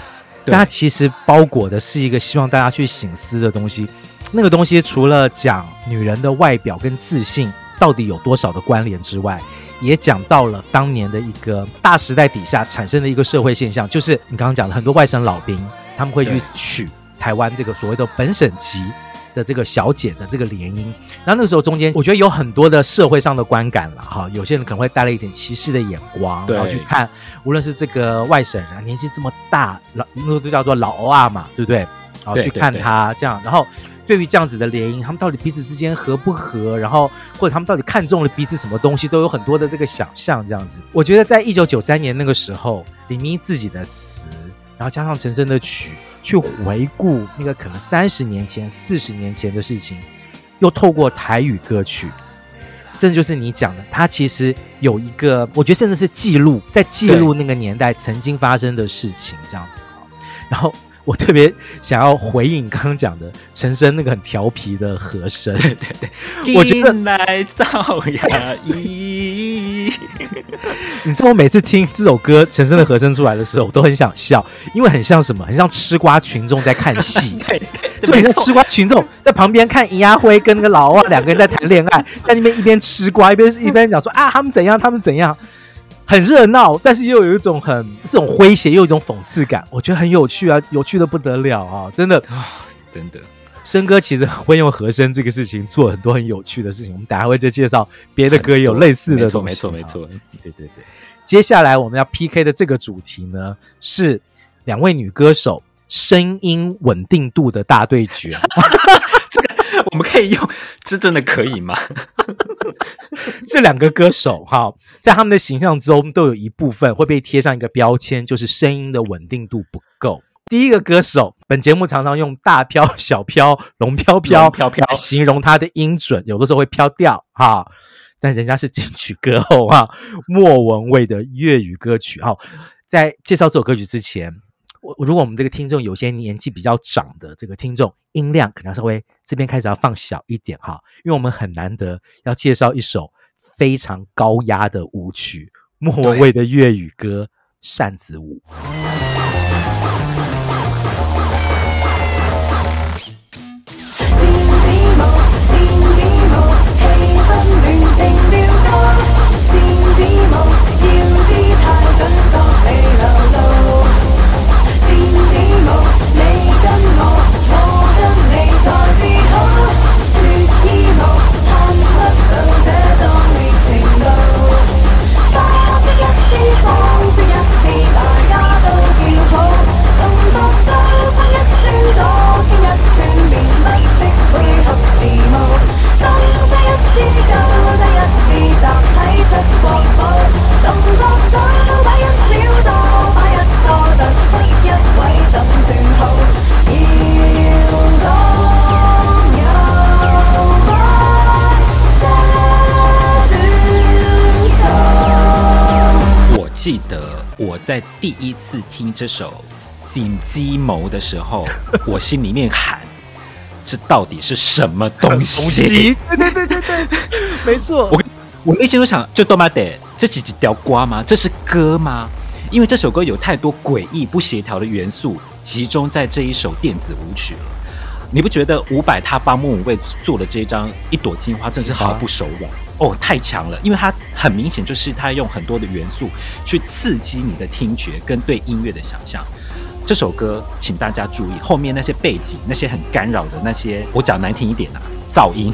但它其实包裹的是一个希望大家去醒思的东西。那个东西除了讲女人的外表跟自信到底有多少的关联之外，也讲到了当年的一个大时代底下产生的一个社会现象，就是你刚刚讲的很多外省老兵他们会去娶。台湾这个所谓的本省籍的这个小姐的这个联姻，然后那个时候中间，我觉得有很多的社会上的观感了哈。有些人可能会带了一点歧视的眼光，然后去看，无论是这个外省人年纪这么大，老那个都叫做老欧啊嘛，对不对？然后去看他这样，然后对于这样子的联姻，他们到底彼此之间合不合？然后或者他们到底看中了彼此什么东西，都有很多的这个想象这样子。我觉得在一九九三年那个时候，李明自己的词。然后加上陈升的曲，去回顾那个可能三十年前、四十年前的事情，又透过台语歌曲，这就是你讲的，他其实有一个，我觉得甚至是记录，在记录那个年代曾经发生的事情，这样子。然后。我特别想要回应刚刚讲的陈升那个很调皮的和声，对对对，我觉得来造谣仪。你知道我每次听这首歌陈升的和声出来的时候，我都很想笑，因为很像什么？很像吃瓜群众在看戏，对，就很像吃瓜群众在旁边看银仔花跟那个老外两个人在谈恋爱，在那边一边吃瓜一边一边讲说啊他们怎样他们怎样。很热闹，但是又有一种很这种诙谐，又有一种讽刺感，我觉得很有趣啊，有趣的不得了啊！真的，真的，笙歌其实会用和声这个事情做很多很有趣的事情，我们等下会再介绍别的歌也有类似的东西。没错，没错，没错。对对对，接下来我们要 PK 的这个主题呢，是两位女歌手声音稳定度的大对决。这个我们可以用，这真的可以吗？这两个歌手哈，在他们的形象中都有一部分会被贴上一个标签，就是声音的稳定度不够。第一个歌手，本节目常常用大飘、小飘、龙飘飘、飘飘形容他的音准，有的时候会飘掉哈。但人家是金曲歌后哈，莫文蔚的粤语歌曲哈。在介绍这首歌曲之前，我如果我们这个听众有些年纪比较长的这个听众，音量可能稍微这边开始要放小一点哈，因为我们很难得要介绍一首非常高压的舞曲，莫文蔚的粤语歌《扇子舞》。扇子舞要知太准确未流露扇子舞你跟我我跟你才是好粤语舞看不到这壮烈程度花式一次放式一次大家都叫好动作都分一寸一寸绵不式配合时务东西一次够得我在第一次听这首《心机谋》的时候，我心里面喊：“这到底是什么东西？”对对对对对，没错。我我内心都想：就多妈的这几几条瓜吗？这是歌吗？因为这首歌有太多诡异不协调的元素集中在这一首电子舞曲了。你不觉得伍佰他帮莫文蔚做的这一张《一朵金花》真是毫不手软？哦，太强了！因为它很明显就是他用很多的元素去刺激你的听觉跟对音乐的想象。这首歌，请大家注意后面那些背景，那些很干扰的那些，我讲难听一点啊，噪音。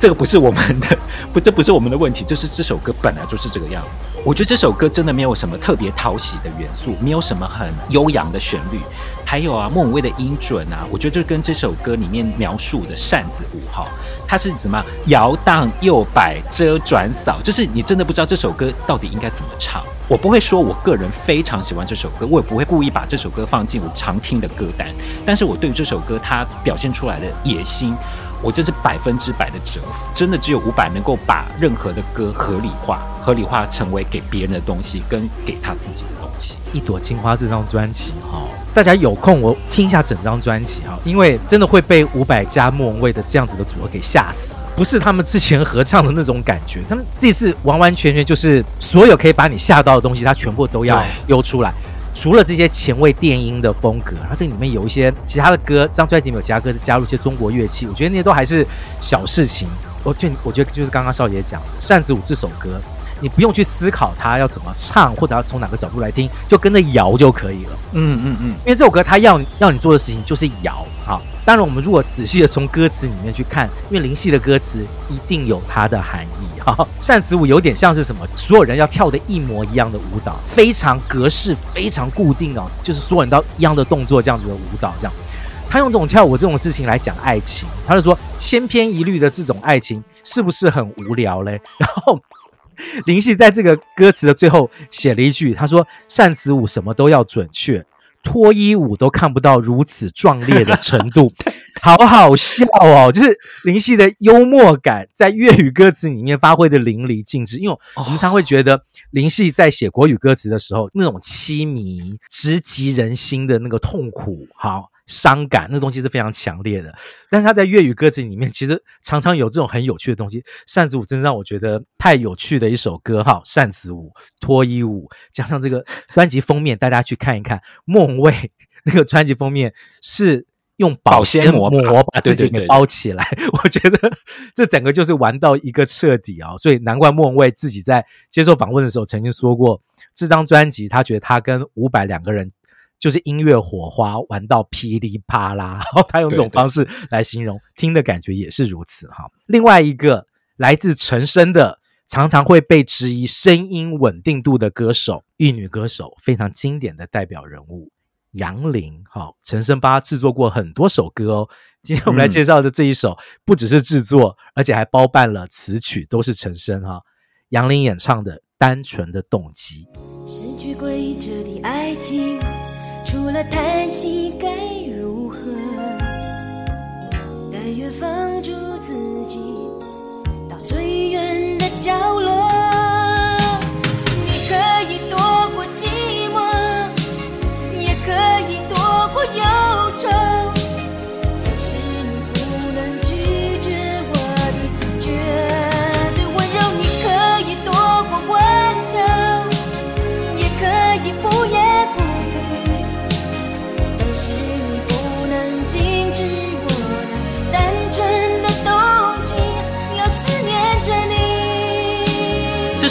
这个不是我们的，不，这不是我们的问题，就是这首歌本来就是这个样。我觉得这首歌真的没有什么特别讨喜的元素，没有什么很悠扬的旋律，还有啊，莫文蔚的音准啊，我觉得就跟这首歌里面描述的扇子舞哈，它是怎么摇荡、又摆、遮、转、扫，就是你真的不知道这首歌到底应该怎么唱。我不会说我个人非常喜欢这首歌，我也不会故意把这首歌放进我常听的歌单，但是我对于这首歌它表现出来的野心。我这是百分之百的折服，真的只有伍佰能够把任何的歌合理化，合理化成为给别人的东西，跟给他自己的东西。一朵青花这张专辑哈，大家有空我听一下整张专辑哈，因为真的会被伍佰加莫文蔚的这样子的组合给吓死，不是他们之前合唱的那种感觉，他们这次完完全全就是所有可以把你吓到的东西，他全部都要丢出来。除了这些前卫电音的风格，然后这里面有一些其他的歌，这张专辑里面有其他歌是加入一些中国乐器，我觉得那些都还是小事情。我就我觉得就是刚刚少爷讲的《扇子舞》这首歌，你不用去思考它要怎么唱，或者要从哪个角度来听，就跟着摇就可以了。嗯嗯嗯，因为这首歌它要要你做的事情就是摇啊。当然，我们如果仔细的从歌词里面去看，因为林夕的歌词一定有它的含义哈。扇子舞有点像是什么？所有人要跳的一模一样的舞蹈，非常格式，非常固定哦，就是所有人都一样的动作这样子的舞蹈。这样，他用这种跳舞这种事情来讲爱情，他就说千篇一律的这种爱情是不是很无聊嘞？然后林夕在这个歌词的最后写了一句，他说：“扇子舞什么都要准确。”脱衣舞都看不到如此壮烈的程度，好好笑哦！就是林夕的幽默感在粤语歌词里面发挥的淋漓尽致。因为我们常会觉得林夕在写国语歌词的时候，那种凄迷、直击人心的那个痛苦，好。伤感那东西是非常强烈的，但是他在粤语歌词里面其实常常有这种很有趣的东西。扇子舞真的让我觉得太有趣的一首歌哈，扇子舞、脱衣舞，加上这个专辑封面，大家去看一看，莫文蔚那个专辑封面是用保鲜膜把自己给包起来。我觉得这整个就是玩到一个彻底啊、哦！所以难怪莫文蔚自己在接受访问的时候曾经说过，这张专辑他觉得他跟伍佰两个人就是音乐火花玩到噼里啪啦，然 后他用这种方式来形容，听的感觉也是如此哈。另外一个来自陈升的。常常会被质疑声音稳定度的歌手，玉女歌手，非常经典的代表人物杨林。好，陈升帮他制作过很多首歌哦。今天我们来介绍的这一首，不只是制作，而且还包办了词曲，都是陈升哈。杨林演唱的《单纯的动机》。失去规则的爱情，除了叹息该如何？但愿放逐自己到最远的。角落，你可以躲过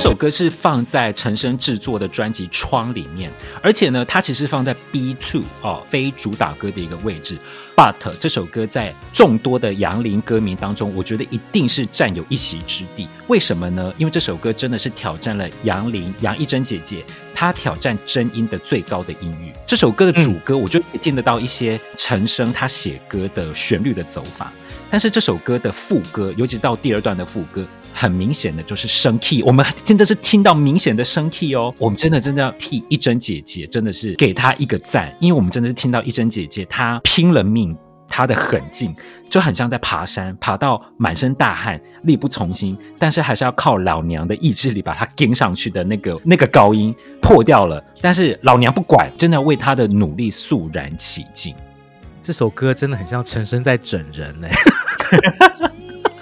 这首歌是放在陈升制作的专辑《窗》里面，而且呢，它其实放在 B two 哦，非主打歌的一个位置。But 这首歌在众多的杨林歌迷当中，我觉得一定是占有一席之地。为什么呢？因为这首歌真的是挑战了杨林、杨一真姐姐，她挑战真音的最高的音域。这首歌的主歌，我就听得到一些陈升他写歌的旋律的走法，但是这首歌的副歌，尤其到第二段的副歌。很明显的就是升 key，我们真的是听到明显的升 key 哦。我们真的真的要替一珍姐姐，真的是给她一个赞，因为我们真的是听到一珍姐姐她拼了命，她的狠劲就很像在爬山，爬到满身大汗，力不从心，但是还是要靠老娘的意志力把她跟上去的那个那个高音破掉了，但是老娘不管，真的要为她的努力肃然起敬。这首歌真的很像陈升在整人呢。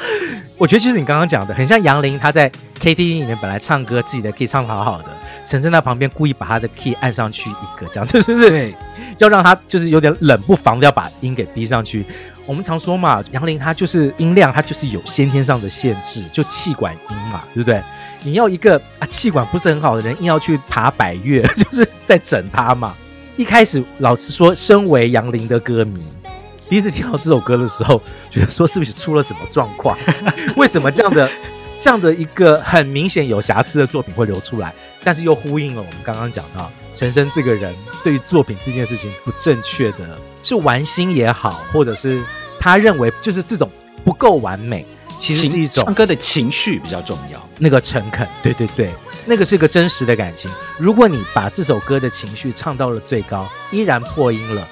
我觉得就是你刚刚讲的，很像杨林，他在 KTV 里面本来唱歌自己的 key 唱得好好的，陈升在旁边故意把他的 key 按上去一个，这样子是不是？要让他就是有点冷不防的要把音给逼上去。我们常说嘛，杨林他就是音量，他就是有先天上的限制，就气管音嘛，对不对？你要一个啊气管不是很好的人，硬要去爬百越，就是在整他嘛。一开始老实说，身为杨林的歌迷。第一次听到这首歌的时候，觉得说是不是出了什么状况？为什么这样的这样的一个很明显有瑕疵的作品会流出来？但是又呼应了我们刚刚讲到陈升这个人对于作品这件事情不正确的，是玩心也好，或者是他认为就是这种不够完美，其实是一种唱歌的情绪比较重要，那个诚恳，对对对，那个是个真实的感情。如果你把这首歌的情绪唱到了最高，依然破音了。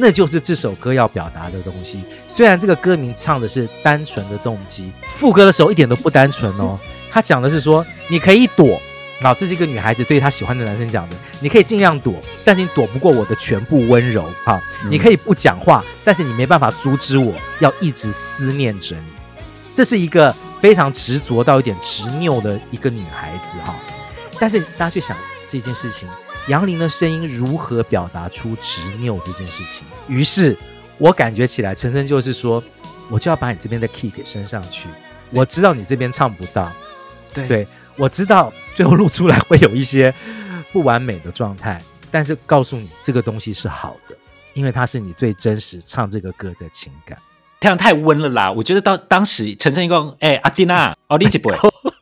那就是这首歌要表达的东西。虽然这个歌名唱的是单纯的动机，副歌的时候一点都不单纯哦。他讲的是说，你可以躲，啊，这是一个女孩子对她喜欢的男生讲的，你可以尽量躲，但是你躲不过我的全部温柔啊。你可以不讲话，但是你没办法阻止我要一直思念着你。这是一个非常执着到一点执拗的一个女孩子哈。但是大家去想这件事情。杨林的声音如何表达出执拗这件事情？于是，我感觉起来，陈升就是说，我就要把你这边的 key 给升上去。我知道你这边唱不到，对，对，我知道最后录出来会有一些不完美的状态，但是告诉你这个东西是好的，因为它是你最真实唱这个歌的情感。太阳太温了啦！我觉得到当时陈升一共，哎，阿丁娜，哦，你几杯？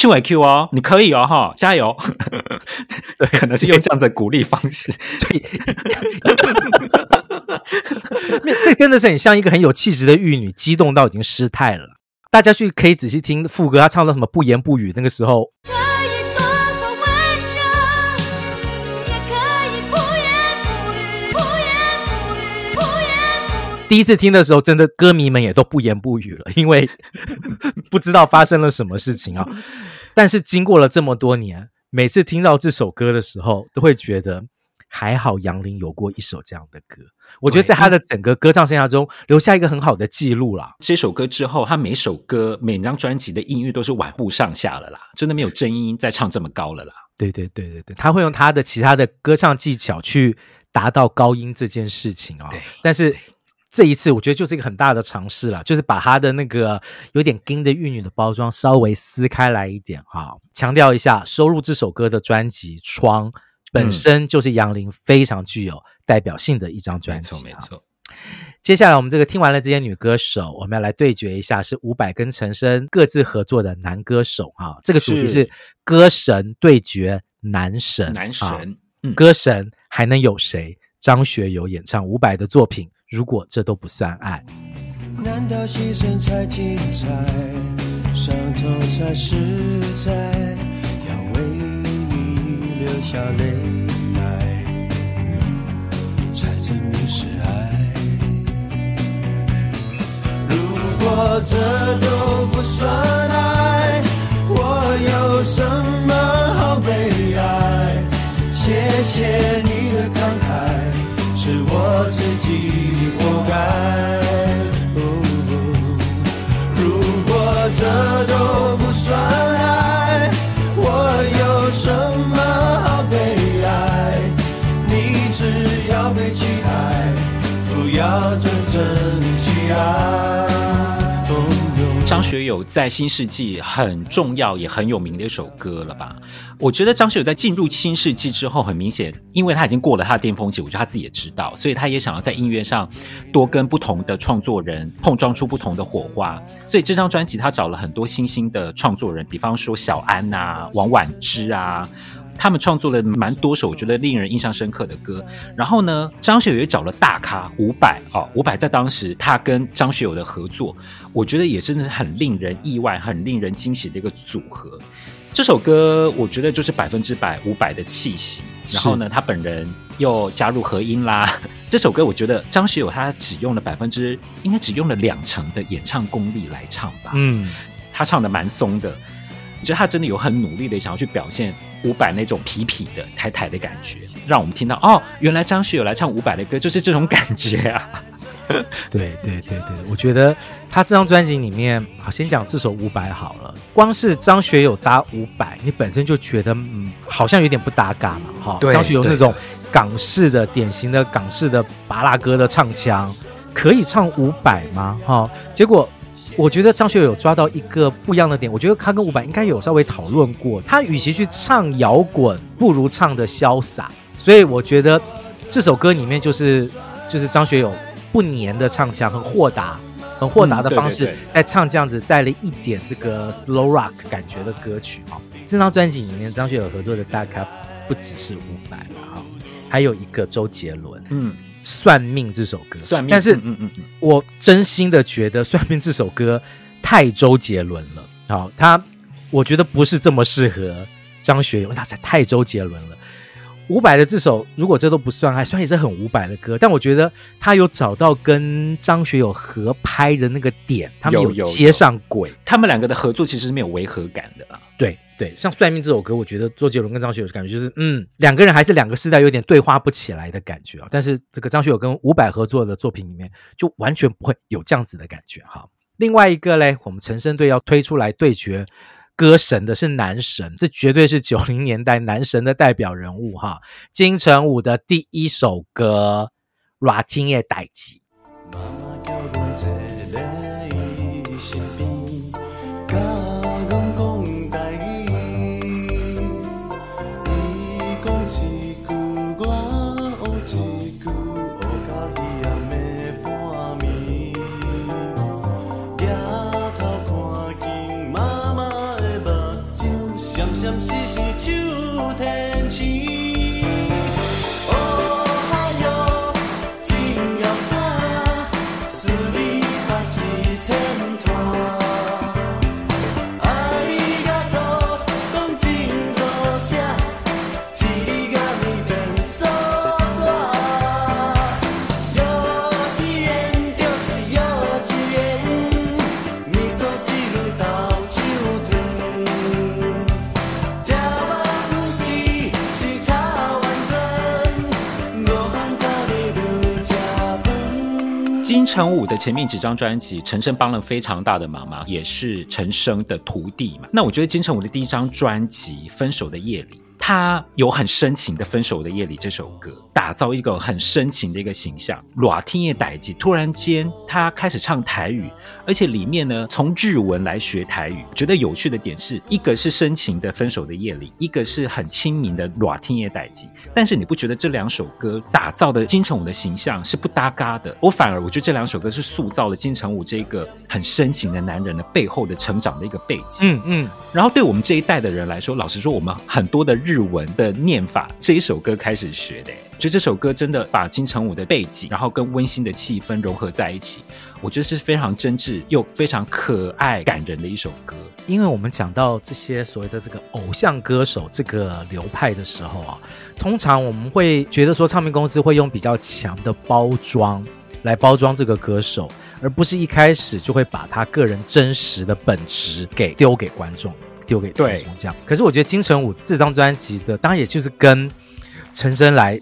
去尾 Q 哦，你可以哦，哈，加油！对，可能是用这样子的鼓励方式，对，这真的是很像一个很有气质的玉女，激动到已经失态了。大家去可以仔细听副歌，他唱到什么不言不语，那个时候。第一次听的时候，真的歌迷们也都不言不语了，因为 不知道发生了什么事情啊。但是经过了这么多年，每次听到这首歌的时候，都会觉得还好杨林有过一首这样的歌。我觉得在他的整个歌唱生涯中留下一个很好的记录啦。这首歌之后，他每首歌、每张专辑的音域都是缓步上下了啦，真的没有真音再唱这么高了啦。对对对对对，他会用他的其他的歌唱技巧去达到高音这件事情啊。但是。这一次我觉得就是一个很大的尝试了，就是把他的那个有点金的玉女的包装稍微撕开来一点哈，强调一下收录这首歌的专辑《窗》本身就是杨林非常具有代表性的一张专辑，没错没错。接下来我们这个听完了这些女歌手，我们要来对决一下是伍佰跟陈升各自合作的男歌手啊，这个主题是歌神对决男神，男神，嗯，歌神还能有谁？张学友演唱伍佰的作品。如果这都不算爱，难道牺牲才精彩，伤痛才实在，要为你流下泪来，才证明是爱。如果这都不算爱，我有什么好悲哀？谢谢你，我自己。活该。如果这都不算爱，我有什么好悲哀？你只要被期待，不要真正去爱。张学友在新世纪很重要也很有名的一首歌了吧？我觉得张学友在进入新世纪之后，很明显，因为他已经过了他的巅峰期，我觉得他自己也知道，所以他也想要在音乐上多跟不同的创作人碰撞出不同的火花。所以这张专辑他找了很多新兴的创作人，比方说小安啊、王菀之啊。他们创作了蛮多首，我觉得令人印象深刻的歌。然后呢，张学友也找了大咖伍佰哦，伍佰在当时他跟张学友的合作，我觉得也真的是很令人意外、很令人惊喜的一个组合。这首歌我觉得就是百分之百伍佰的气息。然后呢，他本人又加入和音啦。这首歌我觉得张学友他只用了百分之，应该只用了两成的演唱功力来唱吧。嗯，他唱的蛮松的。我觉得他真的有很努力的想要去表现伍佰那种痞痞的、台台的感觉，让我们听到哦，原来张学友来唱伍佰的歌就是这种感觉啊！对对对对，我觉得他这张专辑里面，好，先讲这首伍佰好了。光是张学友搭伍佰，你本身就觉得嗯，好像有点不搭嘎嘛，哈。对，张学友那种港式的、典型的港式的拔拉歌的唱腔，可以唱伍佰吗？哈，结果。我觉得张学友有抓到一个不一样的点，我觉得他跟伍佰应该有稍微讨论过，他与其去唱摇滚，不如唱的潇洒。所以我觉得这首歌里面就是就是张学友不粘的唱腔，很豁达，很豁达的方式在唱这样子带了一点这个 slow rock 感觉的歌曲啊。这张专辑里面张学友合作的大咖不只是伍佰了哈，还有一个周杰伦，嗯。算命这首歌，算命，但是，嗯嗯嗯，我真心的觉得算命这首歌太周杰伦了。好，他我觉得不是这么适合张学友，那才太周杰伦了。伍佰的这首，如果这都不算爱，虽然也是很伍佰的歌，但我觉得他有找到跟张学友合拍的那个点，他们有接上轨，他们两个的合作其实是没有违和感的啊。对对，像《算命》这首歌，我觉得周杰伦跟张学友的感觉就是，嗯，两个人还是两个世代有点对话不起来的感觉啊。但是这个张学友跟伍佰合作的作品里面，就完全不会有这样子的感觉哈。另外一个嘞，我们陈升队要推出来对决歌神的是男神，这绝对是九零年代男神的代表人物哈。金城武的第一首歌《热天的代志》。城武的前面几张专辑，陈升帮了非常大的忙嘛，也是陈升的徒弟嘛。那我觉得金城武的第一张专辑《分手的夜里》，他有很深情的《分手的夜里》这首歌，打造一个很深情的一个形象。热天的代志，突然间他开始唱台语，而且里面呢从日文来学台语。觉得有趣的点是一个是深情的《分手的夜里》，一个是很亲民的热天的代志。但是你不觉得这两首歌打造的金城武的形象是不搭嘎的？我反而我觉得这两首歌是塑造了金城武这个很深情的男人的背后的成长的一个背景。嗯嗯。然后对我们这一代的人来说，老实说，我们很多的日文的念法，这一首歌开始学的。觉得这首歌真的把金城武的背景，然后跟温馨的气氛融合在一起，我觉得是非常真挚又非常可爱感人的一首歌。因为我们讲到这些所谓的这个偶像歌手这个流派的时候啊，通常我们会觉得说，唱片公司会用比较强的包装来包装这个歌手，而不是一开始就会把他个人真实的本质给丢给观众。丢给观众这样，可是我觉得金城武这张专辑的，当然也就是跟陈升来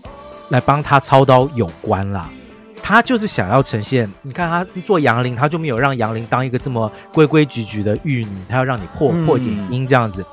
来帮他操刀有关啦。他就是想要呈现，你看他做杨林，他就没有让杨林当一个这么规规矩矩的玉女，他要让你破破点音这样子。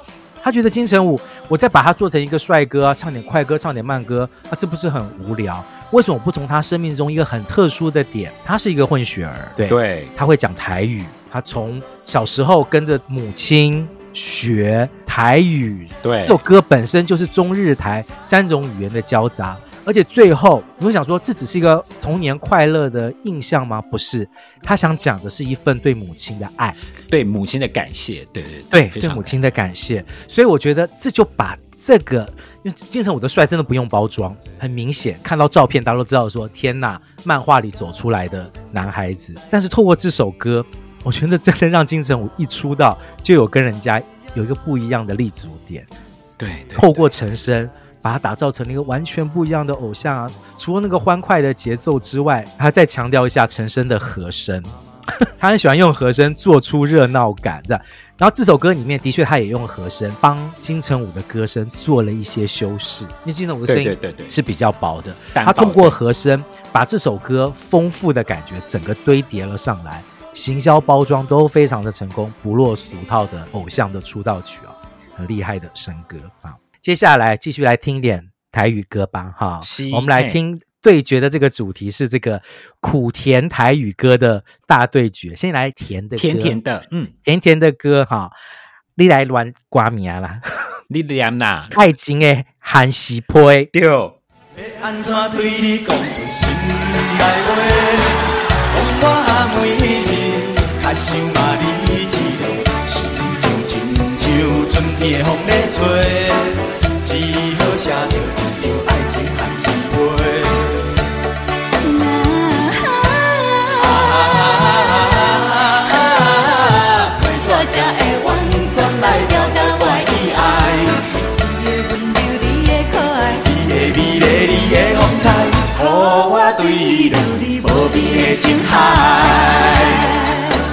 他觉得金城武，我再把他做成一个帅哥啊，唱点快歌，唱点慢歌，啊，这不是很无聊？为什么不从他生命中一个很特殊的点？他是一个混血儿，对对，他会讲台语，他从小时候跟着母亲。学台语，对，这首歌本身就是中日台三种语言的交杂，而且最后你会想说，这只是一个童年快乐的印象吗？不是，他想讲的是一份对母亲的爱，对母亲的感谢，对对对，对，对母亲的感谢。所以我觉得这就把这个，因为金城武的帅真的不用包装，很明显看到照片大家都知道说，天哪，漫画里走出来的男孩子。但是透过这首歌。我觉得真的让金城武一出道就有跟人家有一个不一样的立足点，对，对对，透过陈昇把他打造成了一个完全不一样的偶像啊！除了那个欢快的节奏之外，他再强调一下陈升的和声，他很喜欢用和声做出热闹感的。然后这首歌里面的确他也用和声帮金城武的歌声做了一些修饰，因为金城武的声音对对对是比较薄的，他通过和声把这首歌丰富的感觉整个堆叠了上来。行销包装都非常的成功，不落俗套的偶像的出道曲啊，很厉害的神歌啊！接下来继续来听点台语歌吧，哈，我们来听对决的这个主题是这个苦甜台语歌的大对决。先来甜的，甜甜的，嗯，甜甜的歌哈，你来乱挂名啦，你念哪？爱情的韩喜配。对。想嘛，你一个心情亲像春天的风在吹，只好写着一张爱情寒心杯。啊啊为怎才会完全来表达我的爱？你的温柔，你的可爱，你的美丽，你的风采，让我对你留你无边的情海。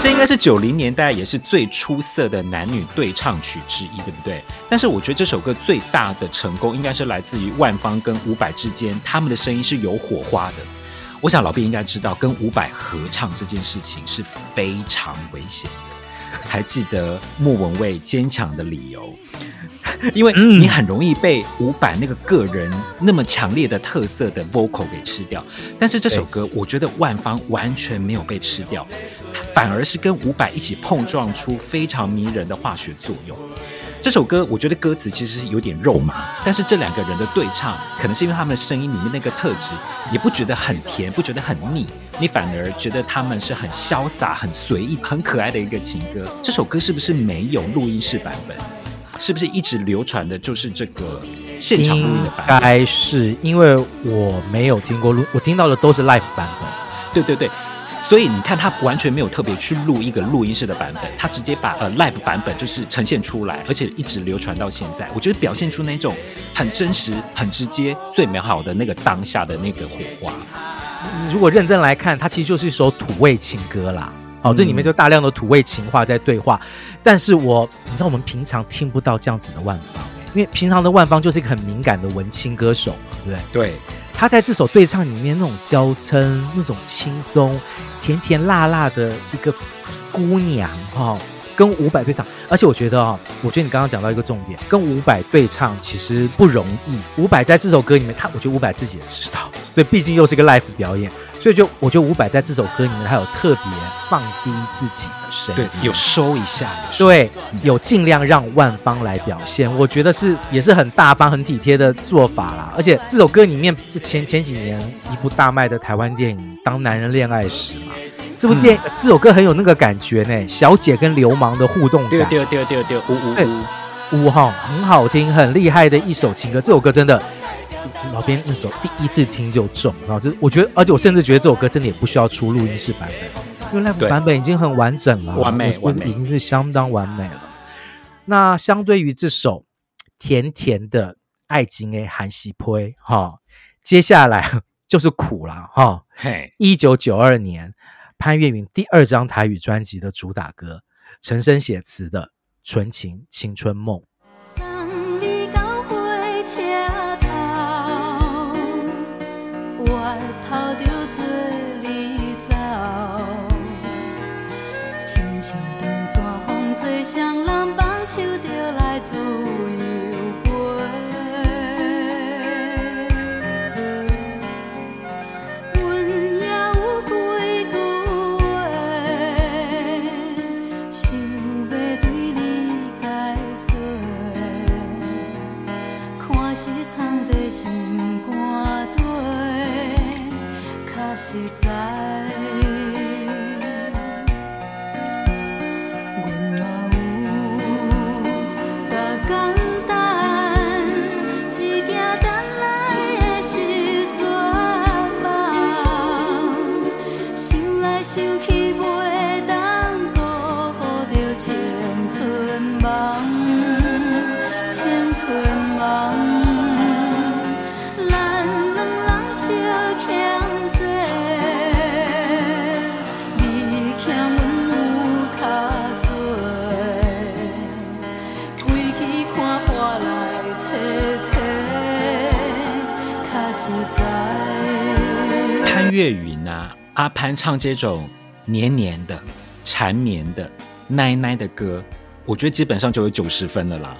这应该是九零年代也是最出色的男女对唱曲之一，对不对？但是我觉得这首歌最大的成功应该是来自于万芳跟伍佰之间，他们的声音是有火花的。我想老毕应该知道，跟伍佰合唱这件事情是非常危险的。还记得莫文蔚《坚强的理由》？因为你很容易被伍佰那个个人那么强烈的特色的 vocal 给吃掉，但是这首歌我觉得万芳完全没有被吃掉，反而是跟伍佰一起碰撞出非常迷人的化学作用。这首歌我觉得歌词其实是有点肉麻，但是这两个人的对唱，可能是因为他们的声音里面那个特质，也不觉得很甜，不觉得很腻，你反而觉得他们是很潇洒、很随意、很可爱的一个情歌。这首歌是不是没有录音室版本？是不是一直流传的就是这个现场录音的版本？应该是，因为我没有听过录，我听到的都是 live 版本。对对对，所以你看，他完全没有特别去录一个录音室的版本，他直接把呃 live 版本就是呈现出来，而且一直流传到现在。我觉得表现出那种很真实、很直接、最美好的那个当下的那个火花。如果认真来看，它其实就是一首土味情歌啦。好，这里面就大量的土味情话在对话，但是我你知道我们平常听不到这样子的万芳，因为平常的万芳就是一个很敏感的文青歌手，对不对？对，他在这首对唱里面那种娇嗔、那种轻松、甜甜辣辣的一个姑娘哈，跟伍佰对唱，而且我觉得啊、哦，我觉得你刚刚讲到一个重点，跟伍佰对唱其实不容易。伍佰在这首歌里面，他我觉得伍佰自己也知道，所以毕竟又是一个 live 表演，所以就我觉得伍佰在这首歌里面，他有特别放低自己的声音，对，有收一下，有收对，有尽量让万芳来表现，我觉得是也是很大方、很体贴的做法啦。而且这首歌里面，是前前几年一部大卖的台湾电影《当男人恋爱时》嘛。这部电、嗯、这首歌很有那个感觉呢，小姐跟流氓的互动感，对对对对对，呜呜呜，呜哈，很好听，很厉害的一首情歌。这首歌真的，老编那首第一次听就中，然后就我觉得，而且我甚至觉得这首歌真的也不需要出录音室版本，因为 live 版本已经很完整了，完美，完美，已经是相当完美了。那相对于这首甜甜的爱情诶，韩喜呸哈，接下来就是苦了哈。嘿，一九九二年。潘越云第二张台语专辑的主打歌，陈升写词的《纯情青春梦》。岳云啊，阿潘唱这种黏黏的、缠绵的、奶奶的歌，我觉得基本上就有九十分了啦。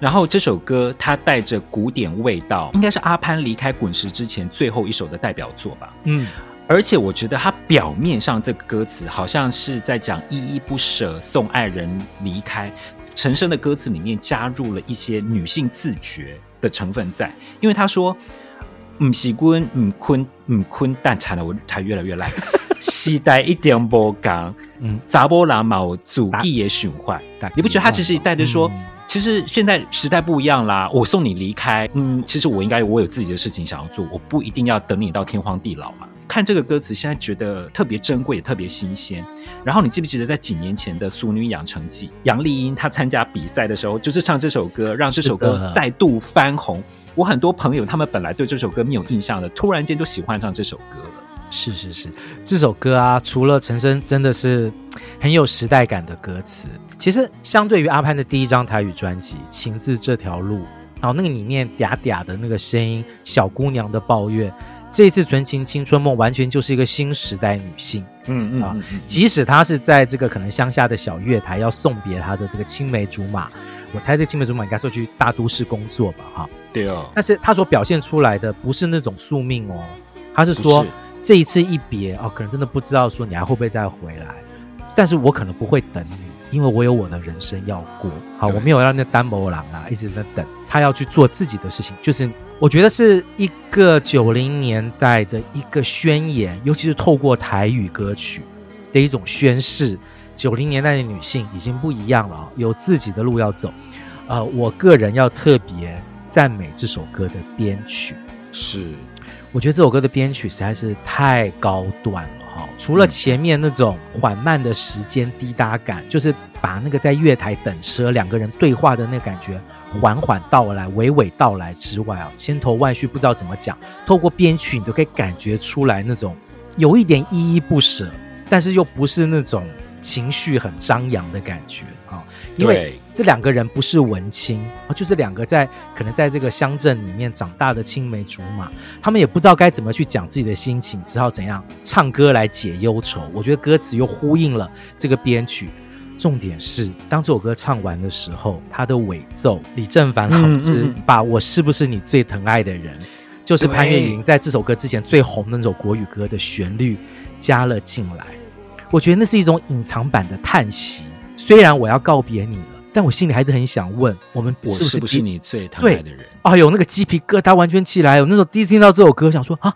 然后这首歌它带着古典味道，应该是阿潘离开滚石之前最后一首的代表作吧。嗯，而且我觉得他表面上这个歌词好像是在讲依依不舍送爱人离开，陈升的歌词里面加入了一些女性自觉的成分在，因为他说。唔是滚，唔坤，唔坤，但惨了，我台越来越烂。时代一点不讲，嗯，查某人嘛有自己的想法。你不觉得他其实带着说，其实现在时代不一样啦。我送你离开，嗯，其实我应该我有自己的事情想要做，我不一定要等你到天荒地老嘛。看这个歌词，现在觉得特别珍贵，也特别新鲜。然后你记不记得在几年前的《俗女养成记》，杨丽英她参加比赛的时候，就是唱这首歌，让这首歌再度翻红。我很多朋友，他们本来对这首歌没有印象的，突然间就喜欢上这首歌了。是是是，这首歌啊，除了陈升真的是很有时代感的歌词，其实相对于阿潘的第一张台语专辑《情字这条路》，然后那个里面嗲嗲的那个声音，小姑娘的抱怨，这一次《纯情青春梦》完全就是一个新时代女性。嗯嗯啊，即使她是在这个可能乡下的小月台要送别她的这个青梅竹马。我猜这青梅竹马应该是去大都市工作吧，哈，对哦。但是他所表现出来的不是那种宿命哦，他是说是这一次一别哦，可能真的不知道说你还会不会再回来，但是我可能不会等你，因为我有我的人生要过。好，我没有让那单某郎啊一直在等，他要去做自己的事情，就是我觉得是一个九零年代的一个宣言，尤其是透过台语歌曲的一种宣誓。九零年代的女性已经不一样了，有自己的路要走。呃，我个人要特别赞美这首歌的编曲，是，我觉得这首歌的编曲实在是太高端了哈。除了前面那种缓慢的时间滴答感，就是把那个在月台等车两个人对话的那个感觉缓缓到来、娓娓道来之外啊，千头万绪不知道怎么讲，透过编曲你都可以感觉出来那种有一点依依不舍，但是又不是那种。情绪很张扬的感觉啊，因为这两个人不是文青啊，就是两个在可能在这个乡镇里面长大的青梅竹马，他们也不知道该怎么去讲自己的心情，只好怎样唱歌来解忧愁。我觉得歌词又呼应了这个编曲，重点是，当这首歌唱完的时候，他的尾奏，李正凡老师把我是不是你最疼爱的人，嗯、就是潘越云在这首歌之前最红的那首国语歌的旋律加了进来。我觉得那是一种隐藏版的叹息。虽然我要告别你了，但我心里还是很想问：我们是不是，我是不是你最疼爱的人？哎呦，那个鸡皮疙瘩完全起来。我那时候第一次听到这首歌，想说啊，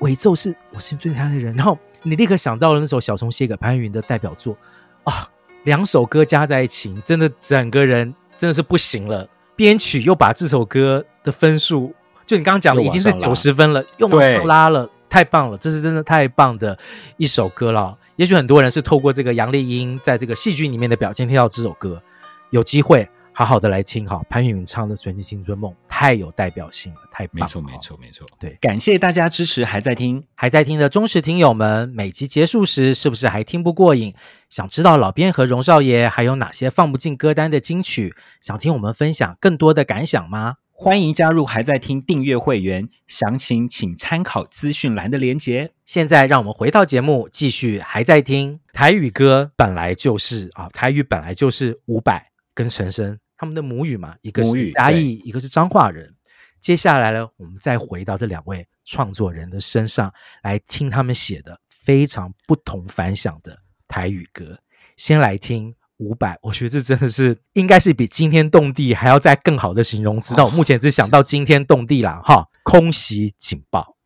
尾奏是我是最疼爱的人，然后你立刻想到了那首小虫写给潘越云的代表作啊，两首歌加在一起，真的整个人真的是不行了。编曲又把这首歌的分数，就你刚刚讲的已经是九十分了，又往上拉了，太棒了，这是真的太棒的一首歌了。也许很多人是透过这个杨丽英在这个戏剧里面的表现听到这首歌，有机会好好的来听哈。潘越云唱的《纯情青春梦》太有代表性了，太棒了。没错，没错，没错。对，感谢大家支持，还在听，还在听的忠实听友们，每集结束时是不是还听不过瘾？想知道老编和荣少爷还有哪些放不进歌单的金曲？想听我们分享更多的感想吗？欢迎加入还在听订阅会员，详情请参考资讯栏的连结。现在让我们回到节目，继续还在听台语歌，本来就是啊，台语本来就是伍佰跟陈升他们的母语嘛，一个是嘉义，一个是彰化人。接下来呢，我们再回到这两位创作人的身上来听他们写的非常不同凡响的台语歌。先来听。伍佰，我觉得这真的是应该是比惊天动地还要再更好的形容词。那我目前只想到惊天动地啦，哈，空袭警报。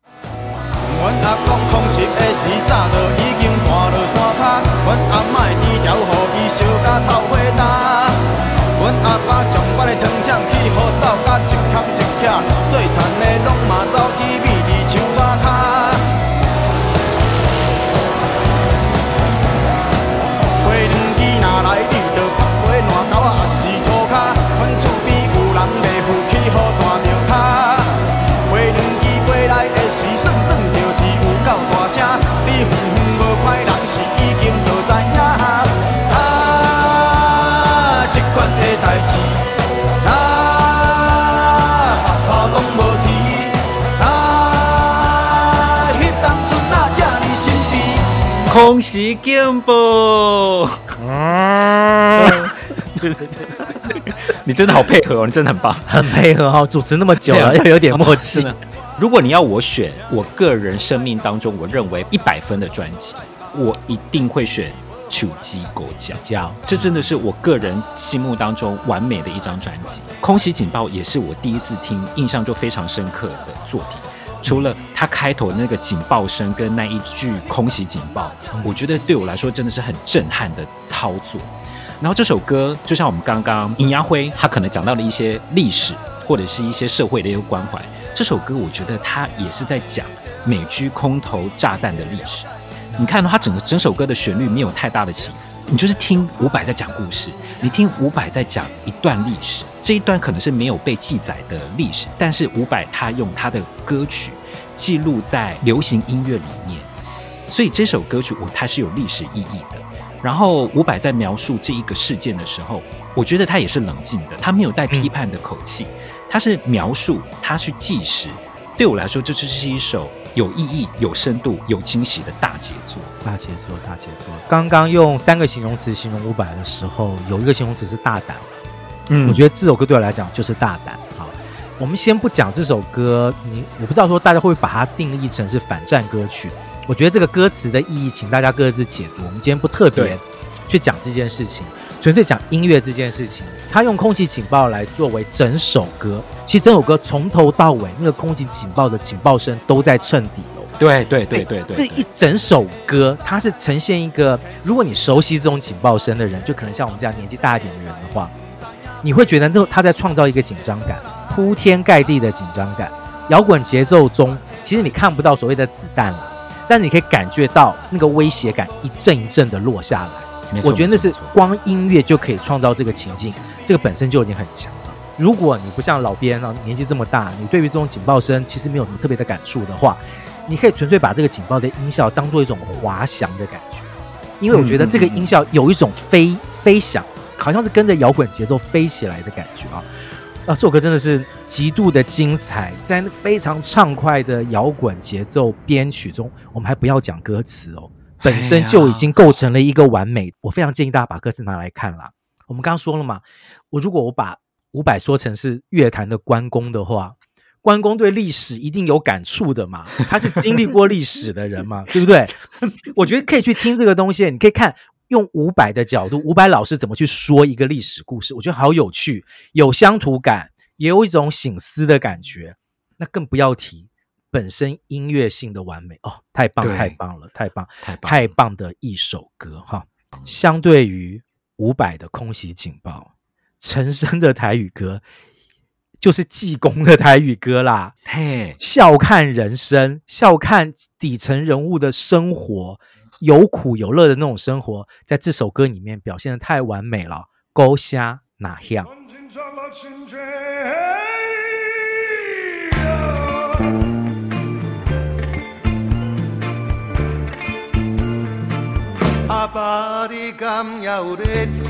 阮阿公矿石的时，早就已经爬落山脚。阮阿嬷织条雨衣，烧甲草花干。阮阿爸想。袭警报！啊，对对对，你真的好配合哦，你真的很棒，很配合哦，主持那么久了，要有点默契。如果你要我选，我个人生命当中我认为一百分的专辑，我一定会选《手机狗叫》。这真的是我个人心目当中完美的一张专辑。空袭警报也是我第一次听，印象就非常深刻的作品。除了他开头那个警报声跟那一句空袭警报，我觉得对我来说真的是很震撼的操作。然后这首歌就像我们刚刚尹亚辉，他可能讲到了一些历史或者是一些社会的一个关怀。这首歌我觉得他也是在讲美军空投炸弹的历史。你看到它整个整首歌的旋律没有太大的起伏，你就是听伍佰在讲故事，你听伍佰在讲一段历史。这一段可能是没有被记载的历史，但是伍佰他用他的歌曲记录在流行音乐里面，所以这首歌曲我它是有历史意义的。然后伍佰在描述这一个事件的时候，我觉得他也是冷静的，他没有带批判的口气，他是描述，他去纪实。对我来说，这就是一首有意义、有深度、有惊喜的大杰作。大杰作，大杰作。刚刚用三个形容词形容伍佰的时候，有一个形容词是大胆。嗯，我觉得这首歌对我来讲就是大胆。好，我们先不讲这首歌，你我不知道说大家会不会把它定义成是反战歌曲。我觉得这个歌词的意义，请大家各自解读。我们今天不特别去讲这件事情，纯粹讲音乐这件事情。他用空袭警报来作为整首歌，其实整首歌从头到尾那个空袭警报的警报声都在衬底哦。对对对对对，这一整首歌它是呈现一个，如果你熟悉这种警报声的人，就可能像我们这样年纪大一点的人的话。你会觉得这他在创造一个紧张感，铺天盖地的紧张感。摇滚节奏中，其实你看不到所谓的子弹了，但是你可以感觉到那个威胁感一阵一阵的落下来。我觉得那是光音乐就可以创造这个情境，这个本身就已经很强了。如果你不像老编啊，年纪这么大，你对于这种警报声其实没有什么特别的感触的话，你可以纯粹把这个警报的音效当做一种滑翔的感觉，因为我觉得这个音效有一种飞飞翔。好像是跟着摇滚节奏飞起来的感觉啊！啊，这首歌真的是极度的精彩，在非常畅快的摇滚节奏编曲中，我们还不要讲歌词哦，本身就已经构成了一个完美。我非常建议大家把歌词拿来看啦。我们刚刚说了嘛，我如果我把伍佰说成是乐坛的关公的话，关公对历史一定有感触的嘛，他是经历过历史的人嘛，对不对？我觉得可以去听这个东西，你可以看用伍佰的角度，伍佰老师怎么去说一个历史故事，我觉得好有趣，有乡土感，也有一种醒思的感觉。那更不要提本身音乐性的完美哦，太棒太棒了，太棒太棒太棒的一首歌哈。相对于伍佰的空袭警报，陈升的台语歌。就是济公的台语歌啦，嘿，笑看人生，笑看底层人物的生活，有苦有乐的那种生活，在这首歌里面表现的太完美了。勾虾哪样？阿爸，你敢也有在听？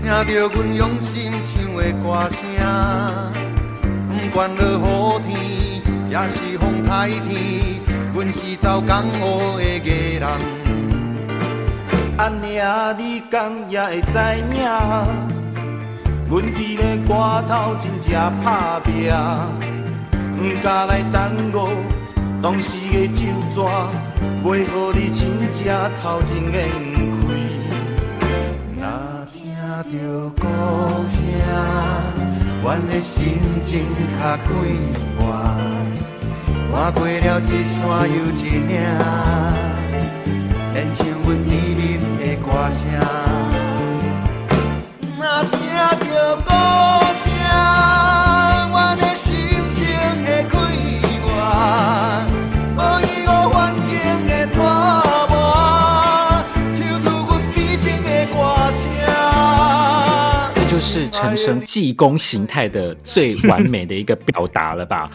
听着阮用心唱的歌声，不管落雨天，也是风台天，阮是走江湖的艺人。阿娘，你敢也会知影？阮伫咧歌头真正打拼，不敢来耽误当时的酒桌，袂予你真正头前烟开。听着歌声，阮的心情较快活。换过了一山又一岭，连唱阮甜蜜的歌声。若听着歌声。是陈升济公形态的最完美的一个表达了吧？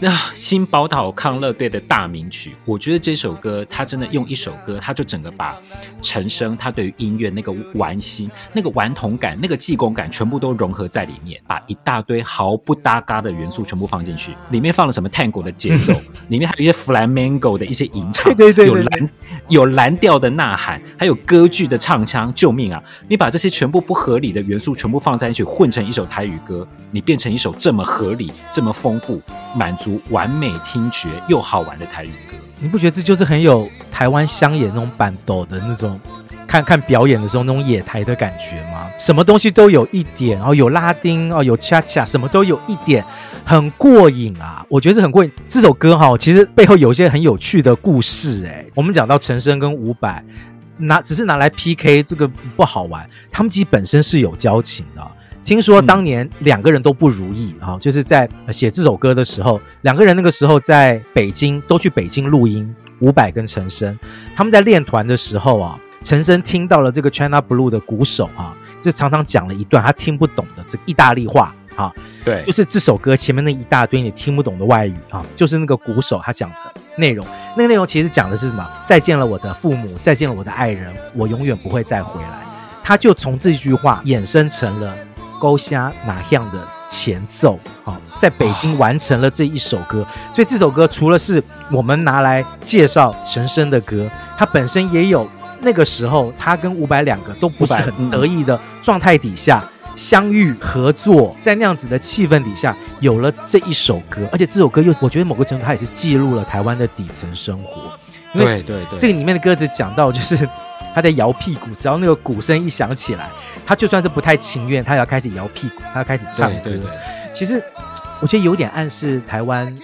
那新宝岛康乐队的大名曲，我觉得这首歌他真的用一首歌，他就整个把陈升他对于音乐那个玩心、那个顽童感、那个技工感全部都融合在里面，把一大堆毫不搭嘎的元素全部放进去。里面放了什么探戈的节奏，里面还有一些 flamenco 的一些吟唱，对对对，对，有蓝有蓝调的呐喊，还有歌剧的唱腔，救命啊！你把这些全部不合理的元素全部放在一起，混成一首台语歌，你变成一首这么合理、这么丰富、满足。完美听觉又好玩的台语歌，你不觉得这就是很有台湾乡野那种板斗的那种看看表演的时候那种野台的感觉吗？什么东西都有一点，哦，有拉丁哦，有恰恰，什么都有一点，很过瘾啊！我觉得是很过瘾。这首歌哈，其实背后有一些很有趣的故事哎。我们讲到陈升跟伍佰，拿只是拿来 PK 这个不好玩，他们其实本身是有交情的。听说当年两个人都不如意啊，就是在写这首歌的时候，两个人那个时候在北京都去北京录音。伍佰跟陈升他们在练团的时候啊，陈升听到了这个 China Blue 的鼓手啊，就常常讲了一段他听不懂的这个意大利话啊，对，就是这首歌前面那一大堆你听不懂的外语啊，就是那个鼓手他讲的内容。那个内容其实讲的是什么？再见了我的父母，再见了我的爱人，我永远不会再回来。他就从这句话衍生成了。勾虾哪样的前奏？好，在北京完成了这一首歌，所以这首歌除了是我们拿来介绍陈升的歌，它本身也有那个时候他跟伍佰两个都不是很得意的状态底下相遇合作，在那样子的气氛底下有了这一首歌，而且这首歌又我觉得某个程度它也是记录了台湾的底层生活。对对对，这个里面的歌词讲到，就是 他在摇屁股，只要那个鼓声一响起来，他就算是不太情愿，他要开始摇屁股，他要开始唱歌。对对对，其实我觉得有点暗示台湾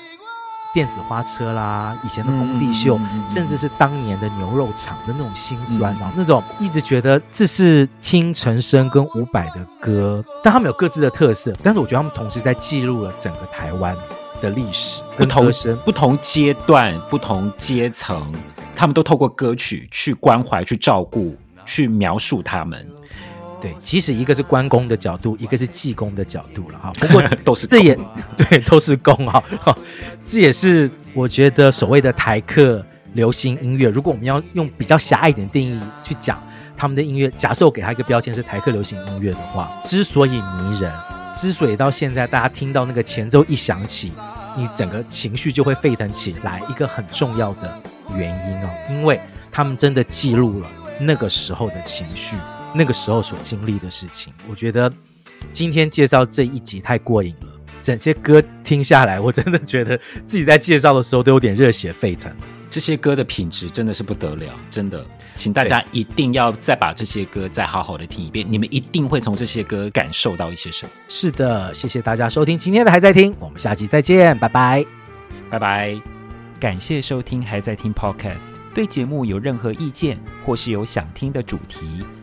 电子花车啦，以前的工地秀，嗯嗯嗯嗯、甚至是当年的牛肉厂的那种辛酸啊，嗯、那种一直觉得这是听陈升跟伍佰的歌，但他们有各自的特色，但是我觉得他们同时在记录了整个台湾。的历史，不同不同阶段、不同阶层，他们都透过歌曲去关怀、去照顾、去描述他们。对，其实一个是关公的角度，一个是济公的角度了哈。不过 都是这也 对，都是公哈。这也是我觉得所谓的台客流行音乐，如果我们要用比较狭隘一点定义去讲他们的音乐，假设我给他一个标签是台客流行音乐的话，之所以迷人。之所以到现在大家听到那个前奏一响起，你整个情绪就会沸腾起来，一个很重要的原因哦，因为他们真的记录了那个时候的情绪，那个时候所经历的事情。我觉得今天介绍这一集太过瘾了，整些歌听下来，我真的觉得自己在介绍的时候都有点热血沸腾。这些歌的品质真的是不得了，真的，请大家一定要再把这些歌再好好的听一遍，你们一定会从这些歌感受到一些什么。是的，谢谢大家收听今天的还在听，我们下期再见，拜拜，拜拜，感谢收听还在听 Podcast，对节目有任何意见或是有想听的主题，